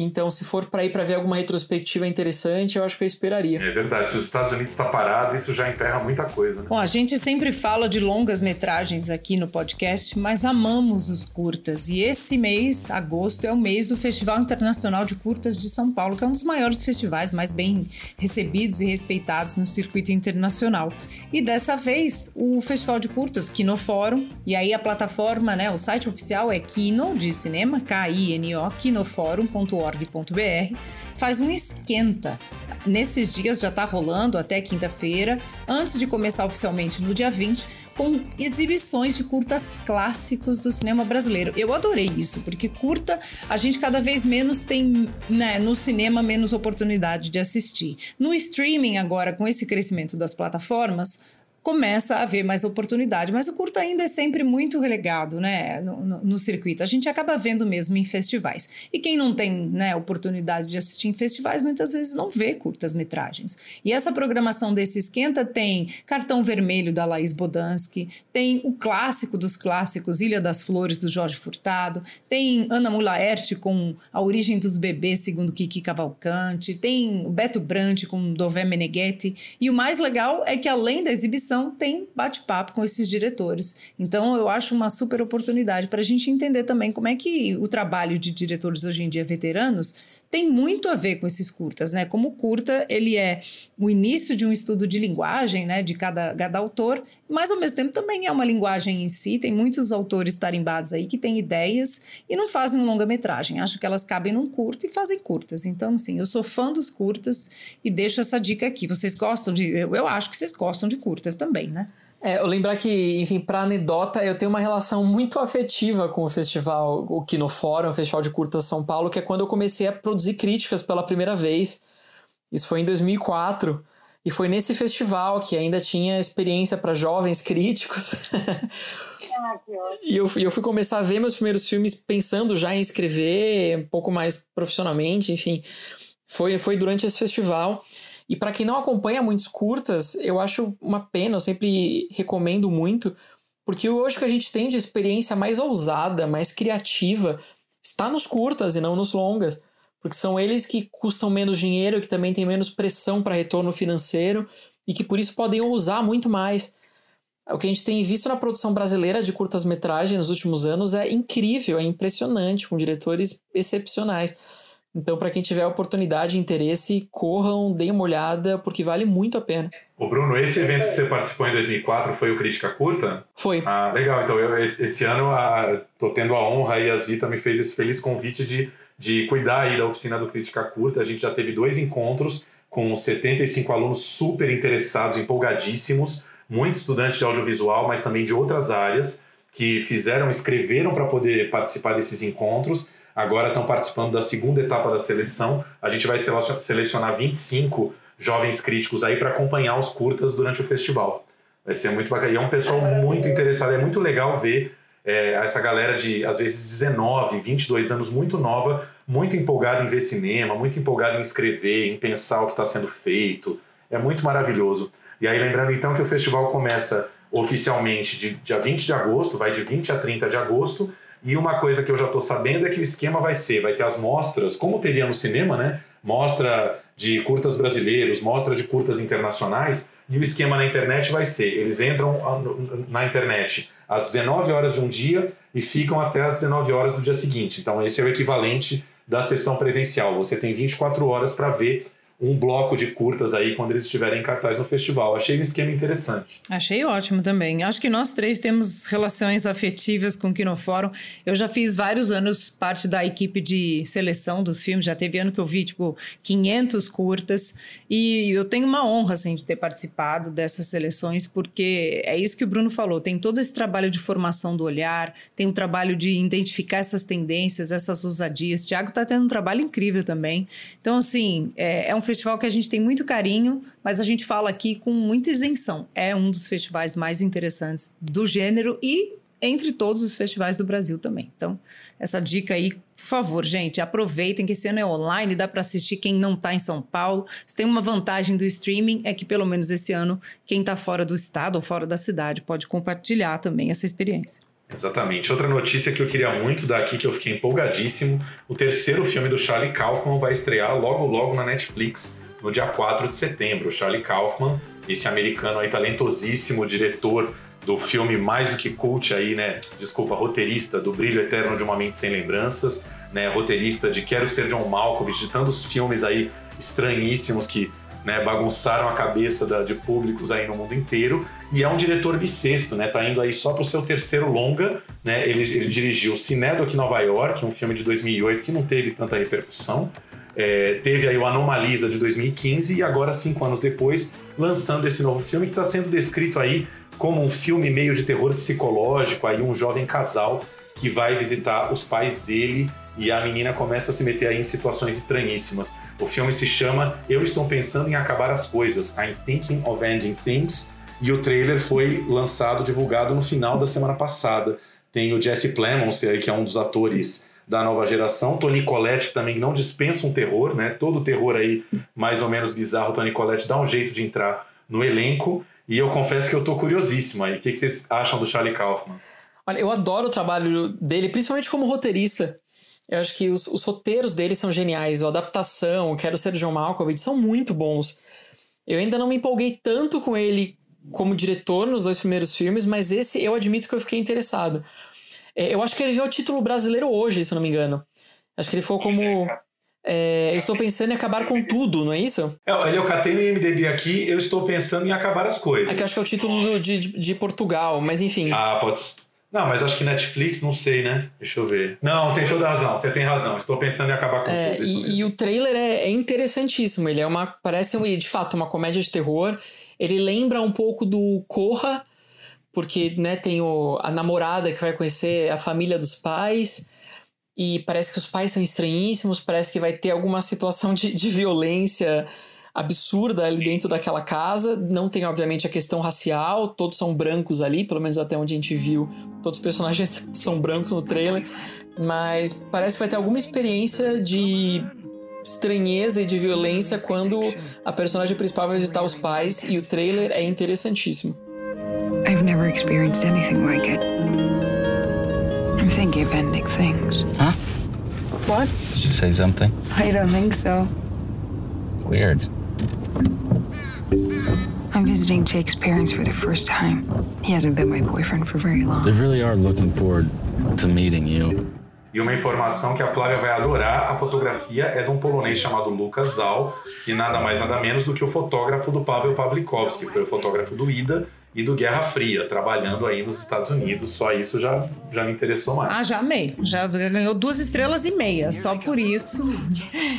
Então, se for para ir para ver alguma retrospectiva interessante, eu acho que eu esperaria. É verdade. Se os Estados Unidos está parado, isso já emperra muita coisa, né? Bom, a gente sempre fala de longas metragens aqui no podcast, mas amamos os curtas. E esse mês, agosto, é o mês do Festival Internacional de Curtas de São Paulo, que é um dos maiores festivais mais bem recebidos e respeitados no circuito internacional. E dessa vez, o Festival de Curtas, Kinofórum, e aí a plataforma, né, o site oficial é Kino de cinema, K-I-N-O, kinofórum.org www.cultura.org.br faz um esquenta. Nesses dias já está rolando até quinta-feira, antes de começar oficialmente no dia 20, com exibições de curtas clássicos do cinema brasileiro. Eu adorei isso, porque curta a gente cada vez menos tem, né, no cinema menos oportunidade de assistir. No streaming agora com esse crescimento das plataformas, começa a haver mais oportunidade. Mas o curto ainda é sempre muito relegado né, no, no, no, circuito. A gente acaba vendo mesmo em festivais. E quem não tem né, oportunidade de assistir em festivais, muitas vezes não vê curtas-metragens. E essa programação desse Esquenta tem Cartão Vermelho, da Laís Bodansky, tem o clássico dos clássicos, Ilha das Flores, do Jorge Furtado, tem Ana Mulaerte com A Origem dos Bebês, segundo Kiki Cavalcante, tem o Beto Brandt com Dové Meneghetti. E o mais legal é que, além da exibição, tem bate-papo com esses diretores. Então, eu acho uma super oportunidade para a gente entender também como é que o trabalho de diretores hoje em dia veteranos tem muito a ver com esses curtas, né? Como curta, ele é o início de um estudo de linguagem, né, de cada, cada autor, mas ao mesmo tempo também é uma linguagem em si. Tem muitos autores tarimbados aí que têm ideias e não fazem um longa-metragem. Acho que elas cabem num curto e fazem curtas. Então, assim, eu sou fã dos curtas e deixo essa dica aqui. Vocês gostam de. Eu, eu acho que vocês gostam de curtas também, né? É, eu lembrar que, enfim, para anedota, eu tenho uma relação muito afetiva com o festival, o Kinofórum, o Festival de Curtas São Paulo, que é quando eu comecei a produzir críticas pela primeira vez. Isso foi em 2004. E foi nesse festival que ainda tinha experiência para jovens críticos. Ah, e eu, eu fui começar a ver meus primeiros filmes pensando já em escrever um pouco mais profissionalmente, enfim. Foi, foi durante esse festival. E para quem não acompanha muitos curtas, eu acho uma pena, eu sempre recomendo muito, porque hoje que a gente tem de experiência mais ousada, mais criativa, está nos curtas e não nos longas. Porque são eles que custam menos dinheiro, que também têm menos pressão para retorno financeiro e que por isso podem ousar muito mais. O que a gente tem visto na produção brasileira de curtas-metragens nos últimos anos é incrível, é impressionante, com diretores excepcionais. Então, para quem tiver oportunidade e interesse, corram, deem uma olhada, porque vale muito a pena. Ô Bruno, esse evento que você participou em 2004 foi o Crítica Curta? Foi. Ah, legal. Então, eu, esse ano estou tendo a honra e a Zita me fez esse feliz convite de, de cuidar aí da oficina do Crítica Curta. A gente já teve dois encontros com 75 alunos super interessados, empolgadíssimos, muitos estudantes de audiovisual, mas também de outras áreas, que fizeram, escreveram para poder participar desses encontros agora estão participando da segunda etapa da seleção. A gente vai selecionar 25 jovens críticos aí para acompanhar os curtas durante o festival. Vai ser muito bacana. E é um pessoal muito interessado, é muito legal ver é, essa galera de, às vezes, 19, 22 anos, muito nova, muito empolgada em ver cinema, muito empolgada em escrever, em pensar o que está sendo feito. É muito maravilhoso. E aí, lembrando então que o festival começa oficialmente de dia 20 de agosto, vai de 20 a 30 de agosto, e uma coisa que eu já estou sabendo é que o esquema vai ser, vai ter as mostras, como teria no cinema, né? Mostra de curtas brasileiros, mostra de curtas internacionais, e o esquema na internet vai ser, eles entram na internet às 19 horas de um dia e ficam até às 19 horas do dia seguinte. Então esse é o equivalente da sessão presencial. Você tem 24 horas para ver um bloco de curtas aí quando eles estiverem em cartaz no festival. Achei um esquema interessante. Achei ótimo também. Acho que nós três temos relações afetivas com o Kinofórum. Eu já fiz vários anos parte da equipe de seleção dos filmes. Já teve ano que eu vi, tipo, 500 curtas. E eu tenho uma honra, assim, de ter participado dessas seleções, porque é isso que o Bruno falou. Tem todo esse trabalho de formação do olhar, tem o trabalho de identificar essas tendências, essas ousadias. O Thiago está tendo um trabalho incrível também. Então, assim, é, é um festival que a gente tem muito carinho, mas a gente fala aqui com muita isenção. É um dos festivais mais interessantes do gênero e entre todos os festivais do Brasil também. Então, essa dica aí, por favor, gente, aproveitem que esse ano é online, dá para assistir quem não está em São Paulo. Se tem uma vantagem do streaming é que pelo menos esse ano quem está fora do estado ou fora da cidade pode compartilhar também essa experiência. Exatamente. Outra notícia que eu queria muito dar aqui, que eu fiquei empolgadíssimo, o terceiro filme do Charlie Kaufman vai estrear logo logo na Netflix, no dia 4 de setembro. O Charlie Kaufman, esse americano aí talentosíssimo, diretor do filme mais do que cult aí, né? Desculpa, roteirista do Brilho Eterno de uma Mente Sem Lembranças, né? Roteirista de Quero Ser John Malkovich, de tantos filmes aí estranhíssimos que né, bagunçaram a cabeça da, de públicos aí no mundo inteiro. E é um diretor bissexto, né? Tá indo aí só pro seu terceiro longa, né? Ele, ele dirigiu Cinedoc Nova York, um filme de 2008 que não teve tanta repercussão. É, teve aí o Anomalisa de 2015 e agora, cinco anos depois, lançando esse novo filme que está sendo descrito aí como um filme meio de terror psicológico, aí um jovem casal que vai visitar os pais dele e a menina começa a se meter aí em situações estranhíssimas. O filme se chama Eu Estou Pensando em Acabar as Coisas, I'm Thinking of Ending Things, e o trailer foi lançado, divulgado no final da semana passada. Tem o Jesse Plemons, que é um dos atores da nova geração, Tony Collette, que também não dispensa um terror, né? Todo terror aí, mais ou menos bizarro, Tony Collette dá um jeito de entrar no elenco. E eu confesso que eu tô curiosíssimo aí. O que vocês acham do Charlie Kaufman? Olha, eu adoro o trabalho dele, principalmente como roteirista. Eu acho que os, os roteiros dele são geniais. A adaptação, Quero Ser John Malkovich, são muito bons. Eu ainda não me empolguei tanto com ele como diretor nos dois primeiros filmes, mas esse eu admito que eu fiquei interessado. É, eu acho que ele ganhou o título brasileiro hoje, se eu não me engano. Acho que ele foi como. É, estou pensando em acabar com tudo, não é isso? É, eu catei no IMDB aqui, eu estou pensando em acabar as coisas. É que eu acho que é o título de, de, de Portugal, mas enfim. Ah, pode não, mas acho que Netflix, não sei, né? Deixa eu ver. Não, tem toda a razão, você tem razão. Estou pensando em acabar com é, tudo. E, e, o trailer é, é, interessantíssimo. Ele é uma. Parece, de fato, uma comédia de terror. Ele lembra um pouco do Corra, porque né, tem o, a namorada que vai conhecer a família dos pais. E parece que os pais são estranhíssimos, parece que vai ter alguma situação de, de violência absurda ali dentro daquela casa. Não tem, obviamente, a questão racial, todos são brancos ali, pelo menos até onde a gente viu. Todos os personagens são brancos no trailer. Mas parece que vai ter alguma experiência de estranheza e de violência quando a personagem principal vai visitar os pais e o trailer é interessantíssimo. I've never experienced anything like it. I'm thinking of ending things. Huh? What? Did you say something? I don't think so. Weird. I'm visiting Jake's parents for the first time. He hasn't been my boyfriend for very long. They really are looking forward to meeting you. E uma informação que a Flávia vai adorar, a fotografia é de um polonês chamado Lucas Zal, e nada mais nada menos do que o fotógrafo do Pavel Pawlikowski, que foi o fotógrafo do Ida, e do Guerra Fria, trabalhando aí nos Estados Unidos. Só isso já, já me interessou mais. Ah, já amei. Já ganhou duas estrelas e meia, só por isso.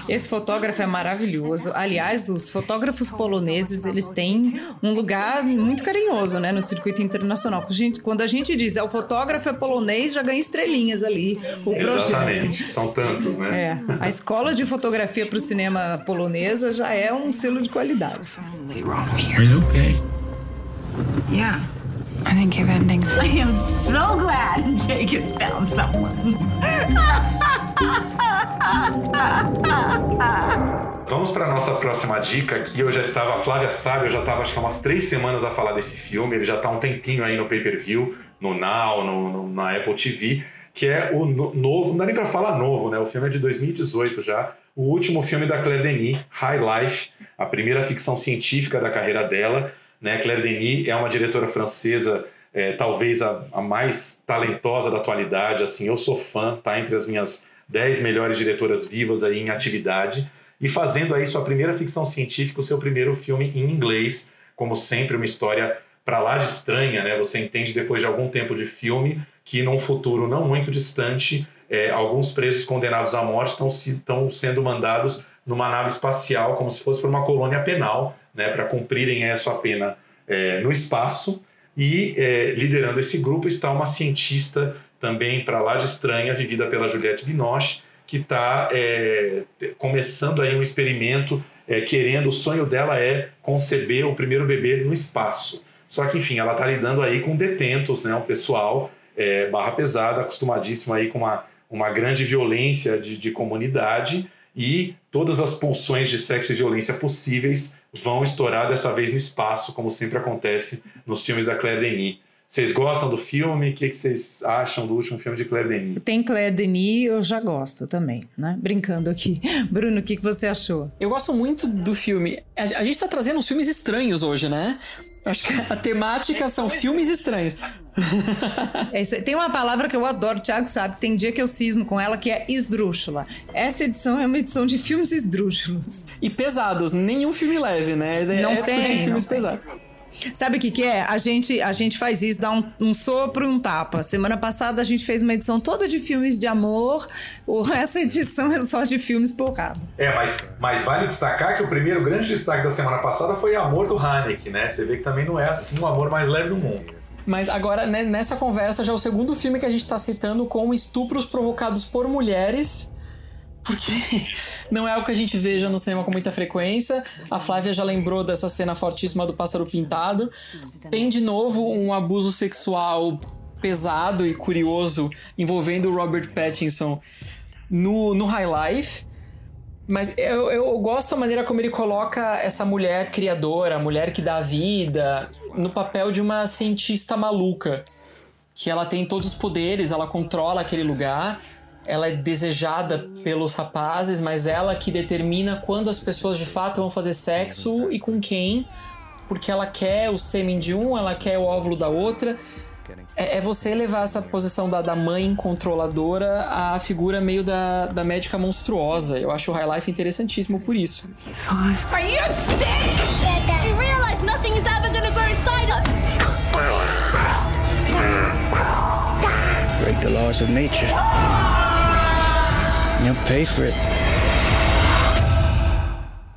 Esse fotógrafo é maravilhoso. Aliás, os fotógrafos poloneses, eles têm um lugar muito carinhoso, né, no circuito internacional. Quando a gente diz é o fotógrafo é polonês, já ganha estrelinhas ali. O Exatamente. Projeto. São tantos, né? É. A escola de fotografia para o cinema polonesa já é um selo de qualidade. Are you okay? Yeah. I think you've endings. I am so glad Jake has found someone. Vamos para nossa próxima dica aqui. Eu já estava, a Flávia sabe, eu já estava acho que há umas três semanas a falar desse filme. Ele já está um tempinho aí no pay-per-view, no Now, no, no, na Apple TV, que é o no, novo, não dá nem para falar novo, né? O filme é de 2018 já. O último filme da Claire Denis, High Life, a primeira ficção científica da carreira dela. Né? Claire Denis é uma diretora francesa, é, talvez a, a, mais talentosa da atualidade. Assim, eu sou fã, tá entre as minhas 10 melhores diretoras vivas aí em atividade. e fazendo aí sua primeira ficção científica, o seu primeiro filme em inglês, como sempre uma história para lá de estranha, né? Você entende depois de algum tempo de filme que num futuro não muito distante, é, alguns presos condenados à morte estão, estão sendo mandados numa nave espacial, como se fosse para uma colônia penal, né? Para cumprirem a sua pena é, no espaço. E é, liderando esse grupo está uma cientista também para lá de estranha, vivida pela Juliette Binoche, que está é, começando aí um experimento, é, querendo, o sonho dela é conceber o primeiro bebê no espaço. Só que, enfim, ela está lidando aí com detentos, né, um pessoal é, barra pesada, acostumadíssimo aí com uma, uma grande violência de, de comunidade e todas as pulsões de sexo e violência possíveis vão estourar dessa vez no espaço, como sempre acontece nos filmes da Claire Denis. Vocês gostam do filme? O que, que vocês acham do último filme de Claire Denis? Tem Claire Denis, eu já gosto também, né? Brincando aqui. Bruno, o que, que você achou? Eu gosto muito do filme. A, a gente tá trazendo uns filmes estranhos hoje, né? Acho que a temática são filmes estranhos. É tem uma palavra que eu adoro, o Thiago sabe, tem dia que eu cismo com ela, que é esdrúxula. Essa edição é uma edição de filmes esdrúxulos. E pesados, nenhum filme leve, né? Não é tem, filmes pesados. Sabe o que, que é? A gente, a gente faz isso, dá um, um sopro e um tapa. Semana passada a gente fez uma edição toda de filmes de amor. Essa edição é só de filmes porrada. É, mas, mas vale destacar que o primeiro grande destaque da semana passada foi Amor do Haneke, né? Você vê que também não é assim o amor mais leve do mundo. Mas agora, né, nessa conversa, já é o segundo filme que a gente está citando com estupros provocados por mulheres porque não é algo que a gente veja no cinema com muita frequência. A Flávia já lembrou dessa cena fortíssima do pássaro pintado. Tem de novo um abuso sexual pesado e curioso envolvendo o Robert Pattinson no, no High Life. Mas eu, eu gosto da maneira como ele coloca essa mulher criadora, a mulher que dá vida, no papel de uma cientista maluca. Que ela tem todos os poderes, ela controla aquele lugar ela é desejada pelos rapazes, mas ela que determina quando as pessoas de fato vão fazer sexo e com quem, porque ela quer o sêmen de um, ela quer o óvulo da outra. É, é você levar essa posição da, da mãe controladora à figura meio da, da médica monstruosa. Eu acho o High Life interessantíssimo por isso. Are you sick? You realize nothing is ever gonna grow inside us? Break the laws of nature. You pay for it.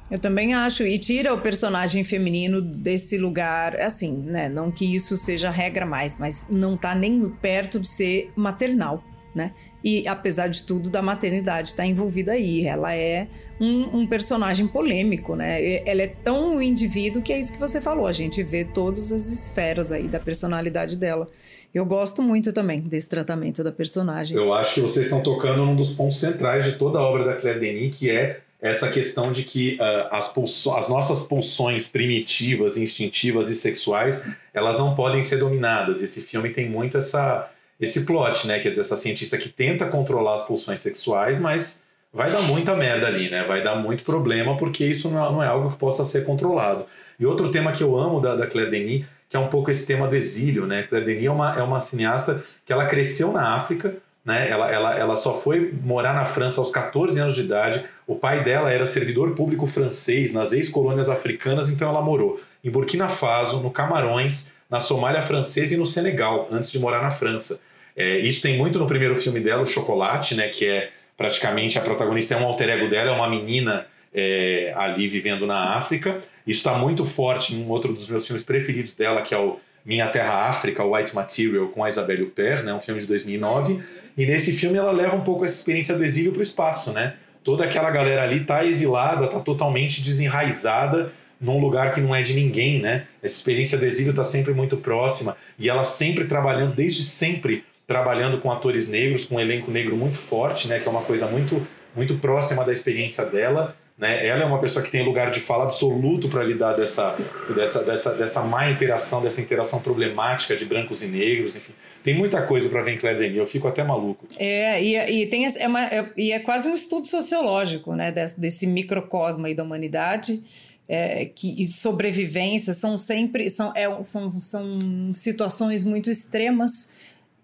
Eu também acho, e tira o personagem feminino desse lugar, assim, né? Não que isso seja regra mais, mas não tá nem perto de ser maternal, né? E apesar de tudo, da maternidade está envolvida aí. Ela é um, um, personagem polêmico, né? Ela é tão um indivíduo que é isso que você falou. A gente vê todas as esferas aí da personalidade dela. Eu gosto muito também desse tratamento da personagem. Eu acho que vocês estão tocando num dos pontos centrais de toda a obra da Claire Denis, que é essa questão de que uh, as, as, nossas pulsões primitivas, instintivas e sexuais, elas não podem ser dominadas. Esse filme tem muito essa, esse plot, né? Quer dizer, essa cientista que tenta controlar as pulsões sexuais, mas vai dar muita merda ali, né? Vai dar muito problema porque isso não é, não é algo que possa ser controlado. E outro tema que eu amo da, da Claire Denis que é um pouco esse tema do exílio, né? Claire Denis é uma, é uma cineasta que ela cresceu na África, né? Ela, ela, ela só foi morar na França aos 14 anos de idade. O pai dela era servidor público francês nas ex-colônias africanas, então ela morou em Burkina Faso, no Camarões, na Somália Francesa e no Senegal, antes de morar na França. É, isso tem muito no primeiro filme dela, o Chocolate, né? Que é praticamente a protagonista é um alter ego dela, é uma menina é, ali vivendo na África. Isso está muito forte em um outro dos meus filmes preferidos dela, que é o Minha Terra África, White Material, com a Isabelle Huppert, né, um filme de 2009. E nesse filme ela leva um pouco essa experiência do exílio para o espaço, né? Toda aquela galera ali está exilada, está totalmente desenraizada num lugar que não é de ninguém, né? Essa experiência do exílio está sempre muito próxima e ela sempre trabalhando, desde sempre, trabalhando com atores negros, com um elenco negro muito forte, né? Que é uma coisa muito, muito próxima da experiência dela. Né? Ela é uma pessoa que tem lugar de fala absoluto para lidar dessa, dessa, dessa, dessa má interação, dessa interação problemática de brancos e negros, enfim. Tem muita coisa para ver em Claire Denis, eu fico até maluco. É, e, e, tem, é, uma, é, e é quase um estudo sociológico né? desse, desse microcosmo aí da humanidade. É, que sobrevivência são sempre são, é, são, são situações muito extremas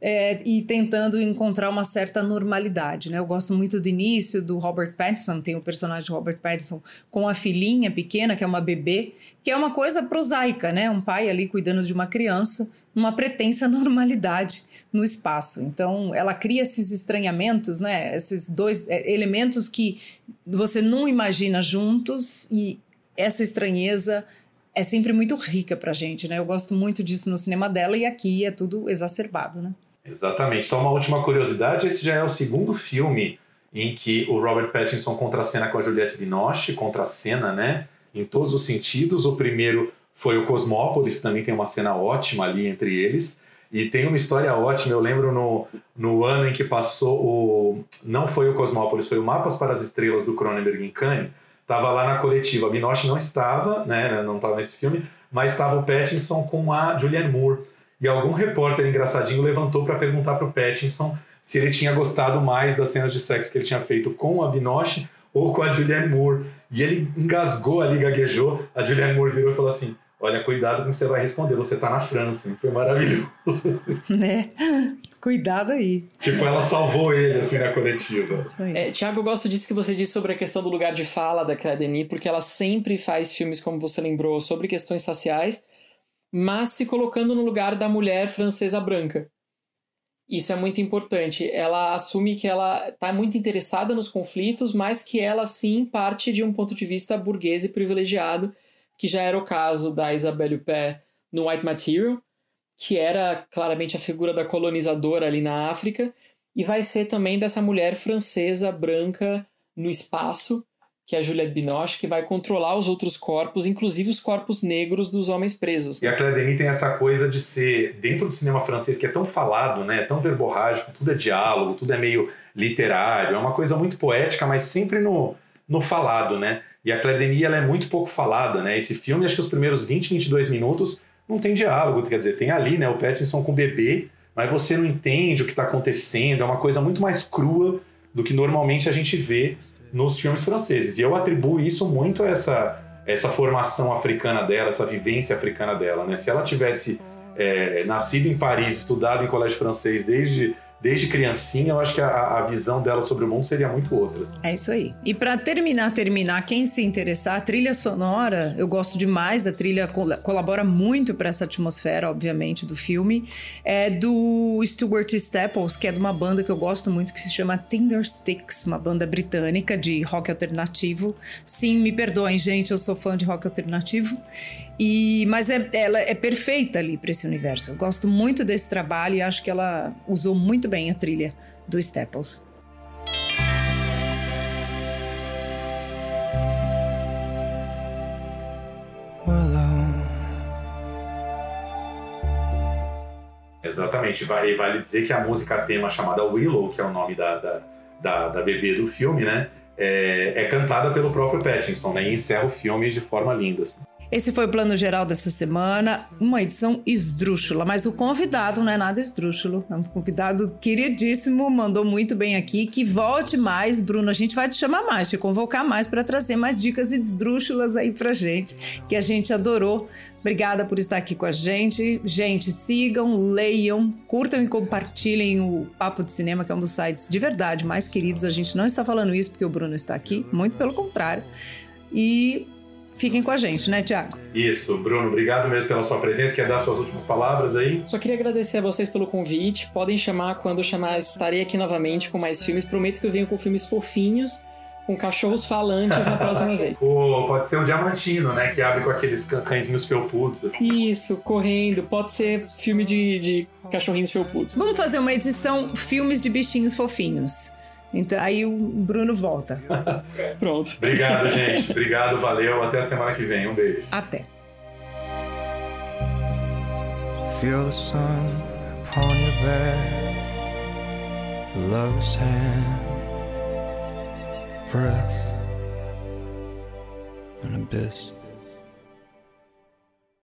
é, e tentando encontrar uma certa normalidade, né? Eu gosto muito do início do Robert Pattinson, tem o personagem Robert Pattinson com a filhinha pequena, que é uma bebê, que é uma coisa prosaica, né? Um pai ali cuidando de uma criança, uma pretensa normalidade no espaço. Então, ela cria esses estranhamentos, né? Esses dois é, elementos que você não imagina juntos e essa estranheza é sempre muito rica pra gente, né? Eu gosto muito disso no cinema dela e aqui é tudo exacerbado, né? Exatamente. Só uma última curiosidade: esse já é o segundo filme em que o Robert Pattinson contracena com a Juliette Binoche, contracena, né? Em todos os sentidos. O primeiro foi o Cosmópolis, também tem uma cena ótima ali entre eles. E tem uma história ótima, eu lembro no, no ano em que passou o. Não foi o Cosmópolis, foi o Mapas para as Estrelas do Cronenberg em Cannes. Estava lá na coletiva. A Binoche não estava, né? Não estava nesse filme, mas estava o Pattinson com a Julianne Moore. E algum repórter engraçadinho levantou para perguntar para o Pattinson se ele tinha gostado mais das cenas de sexo que ele tinha feito com a Binoche ou com a Julianne Moore. E ele engasgou ali, gaguejou. A Julianne Moore virou e falou assim: Olha, cuidado com o que você vai responder, você está na França. Foi maravilhoso. Né? Cuidado aí. Tipo, ela salvou ele, assim, na coletiva. É, Tiago, eu gosto disso que você disse sobre a questão do lugar de fala da Claire Denis, porque ela sempre faz filmes, como você lembrou, sobre questões raciais, mas se colocando no lugar da mulher francesa branca. Isso é muito importante. Ela assume que ela está muito interessada nos conflitos, mas que ela sim parte de um ponto de vista burguês e privilegiado, que já era o caso da Isabelle Huppert no White Material, que era claramente a figura da colonizadora ali na África, e vai ser também dessa mulher francesa branca no espaço, que é a Juliette Binoche, que vai controlar os outros corpos, inclusive os corpos negros dos homens presos. E a Claire Denis tem essa coisa de ser, dentro do cinema francês, que é tão falado, né, tão verborrágico, tudo é diálogo, tudo é meio literário, é uma coisa muito poética, mas sempre no, no falado, né? E a Claire Denis, ela é muito pouco falada, né? Esse filme, acho que os primeiros 20, 22 minutos não tem diálogo, quer dizer, tem ali, né, o Pattinson com o bebê, mas você não entende o que está acontecendo, é uma coisa muito mais crua do que normalmente a gente vê nos filmes franceses. E eu atribuo isso muito a essa, essa formação africana dela, essa vivência africana dela. Né? Se ela tivesse é, nascido em Paris, estudado em colégio francês desde desde criancinha, eu acho que a, a, visão dela sobre o mundo seria muito outra. É isso aí. E para terminar, terminar, quem se interessar, a trilha sonora, eu gosto demais, a trilha colabora muito para essa atmosfera, obviamente, do filme. É do Stuart Staples, que é de uma banda que eu gosto muito, que se chama Tinder Sticks, uma banda britânica de rock alternativo. Sim, me perdoem, gente, eu sou fã de rock alternativo. E, mas é, ela é perfeita ali para esse universo. Eu gosto muito desse trabalho e acho que ela usou muito bem a trilha do Staples. Exatamente, vale, vale dizer que a música tema chamada Willow, que é o nome da, da, da, da bebê do filme, né? É, é, cantada pelo próprio Pattinson, né? E encerra o filme de forma linda. Assim. Esse foi o plano geral dessa semana, uma edição esdrúxula, mas o convidado não é nada esdrúxulo, é um convidado queridíssimo, mandou muito bem aqui, que volte mais, Bruno, a gente vai te chamar mais, te convocar mais para trazer mais dicas esdrúxulas aí pra gente, que a gente adorou. Obrigada por estar aqui com a gente. Gente, sigam, leiam, curtam e compartilhem o Papo de Cinema, que é um dos sites de verdade mais queridos. A gente não está falando isso porque o Bruno está aqui, muito pelo contrário. E fiquem com a gente, né, Tiago? Isso, Bruno, obrigado mesmo pela sua presença. Quer dar suas últimas palavras aí? Só queria agradecer a vocês pelo convite. Podem chamar quando chamar, estarei aqui novamente com mais filmes. Prometo que eu venho com filmes fofinhos. Com cachorros falantes na próxima vez. Ou pode ser um diamantino, né? Que abre com aqueles cãezinhos felpudos. Assim. Isso, correndo. Pode ser filme de, de cachorrinhos felpudos. Vamos fazer uma edição filmes de bichinhos fofinhos. Então aí o Bruno volta. Pronto. Obrigado, gente. Obrigado, valeu. Até a semana que vem. Um beijo. Até. Feel the sun upon your back, the lover's hand, breath, an abyss.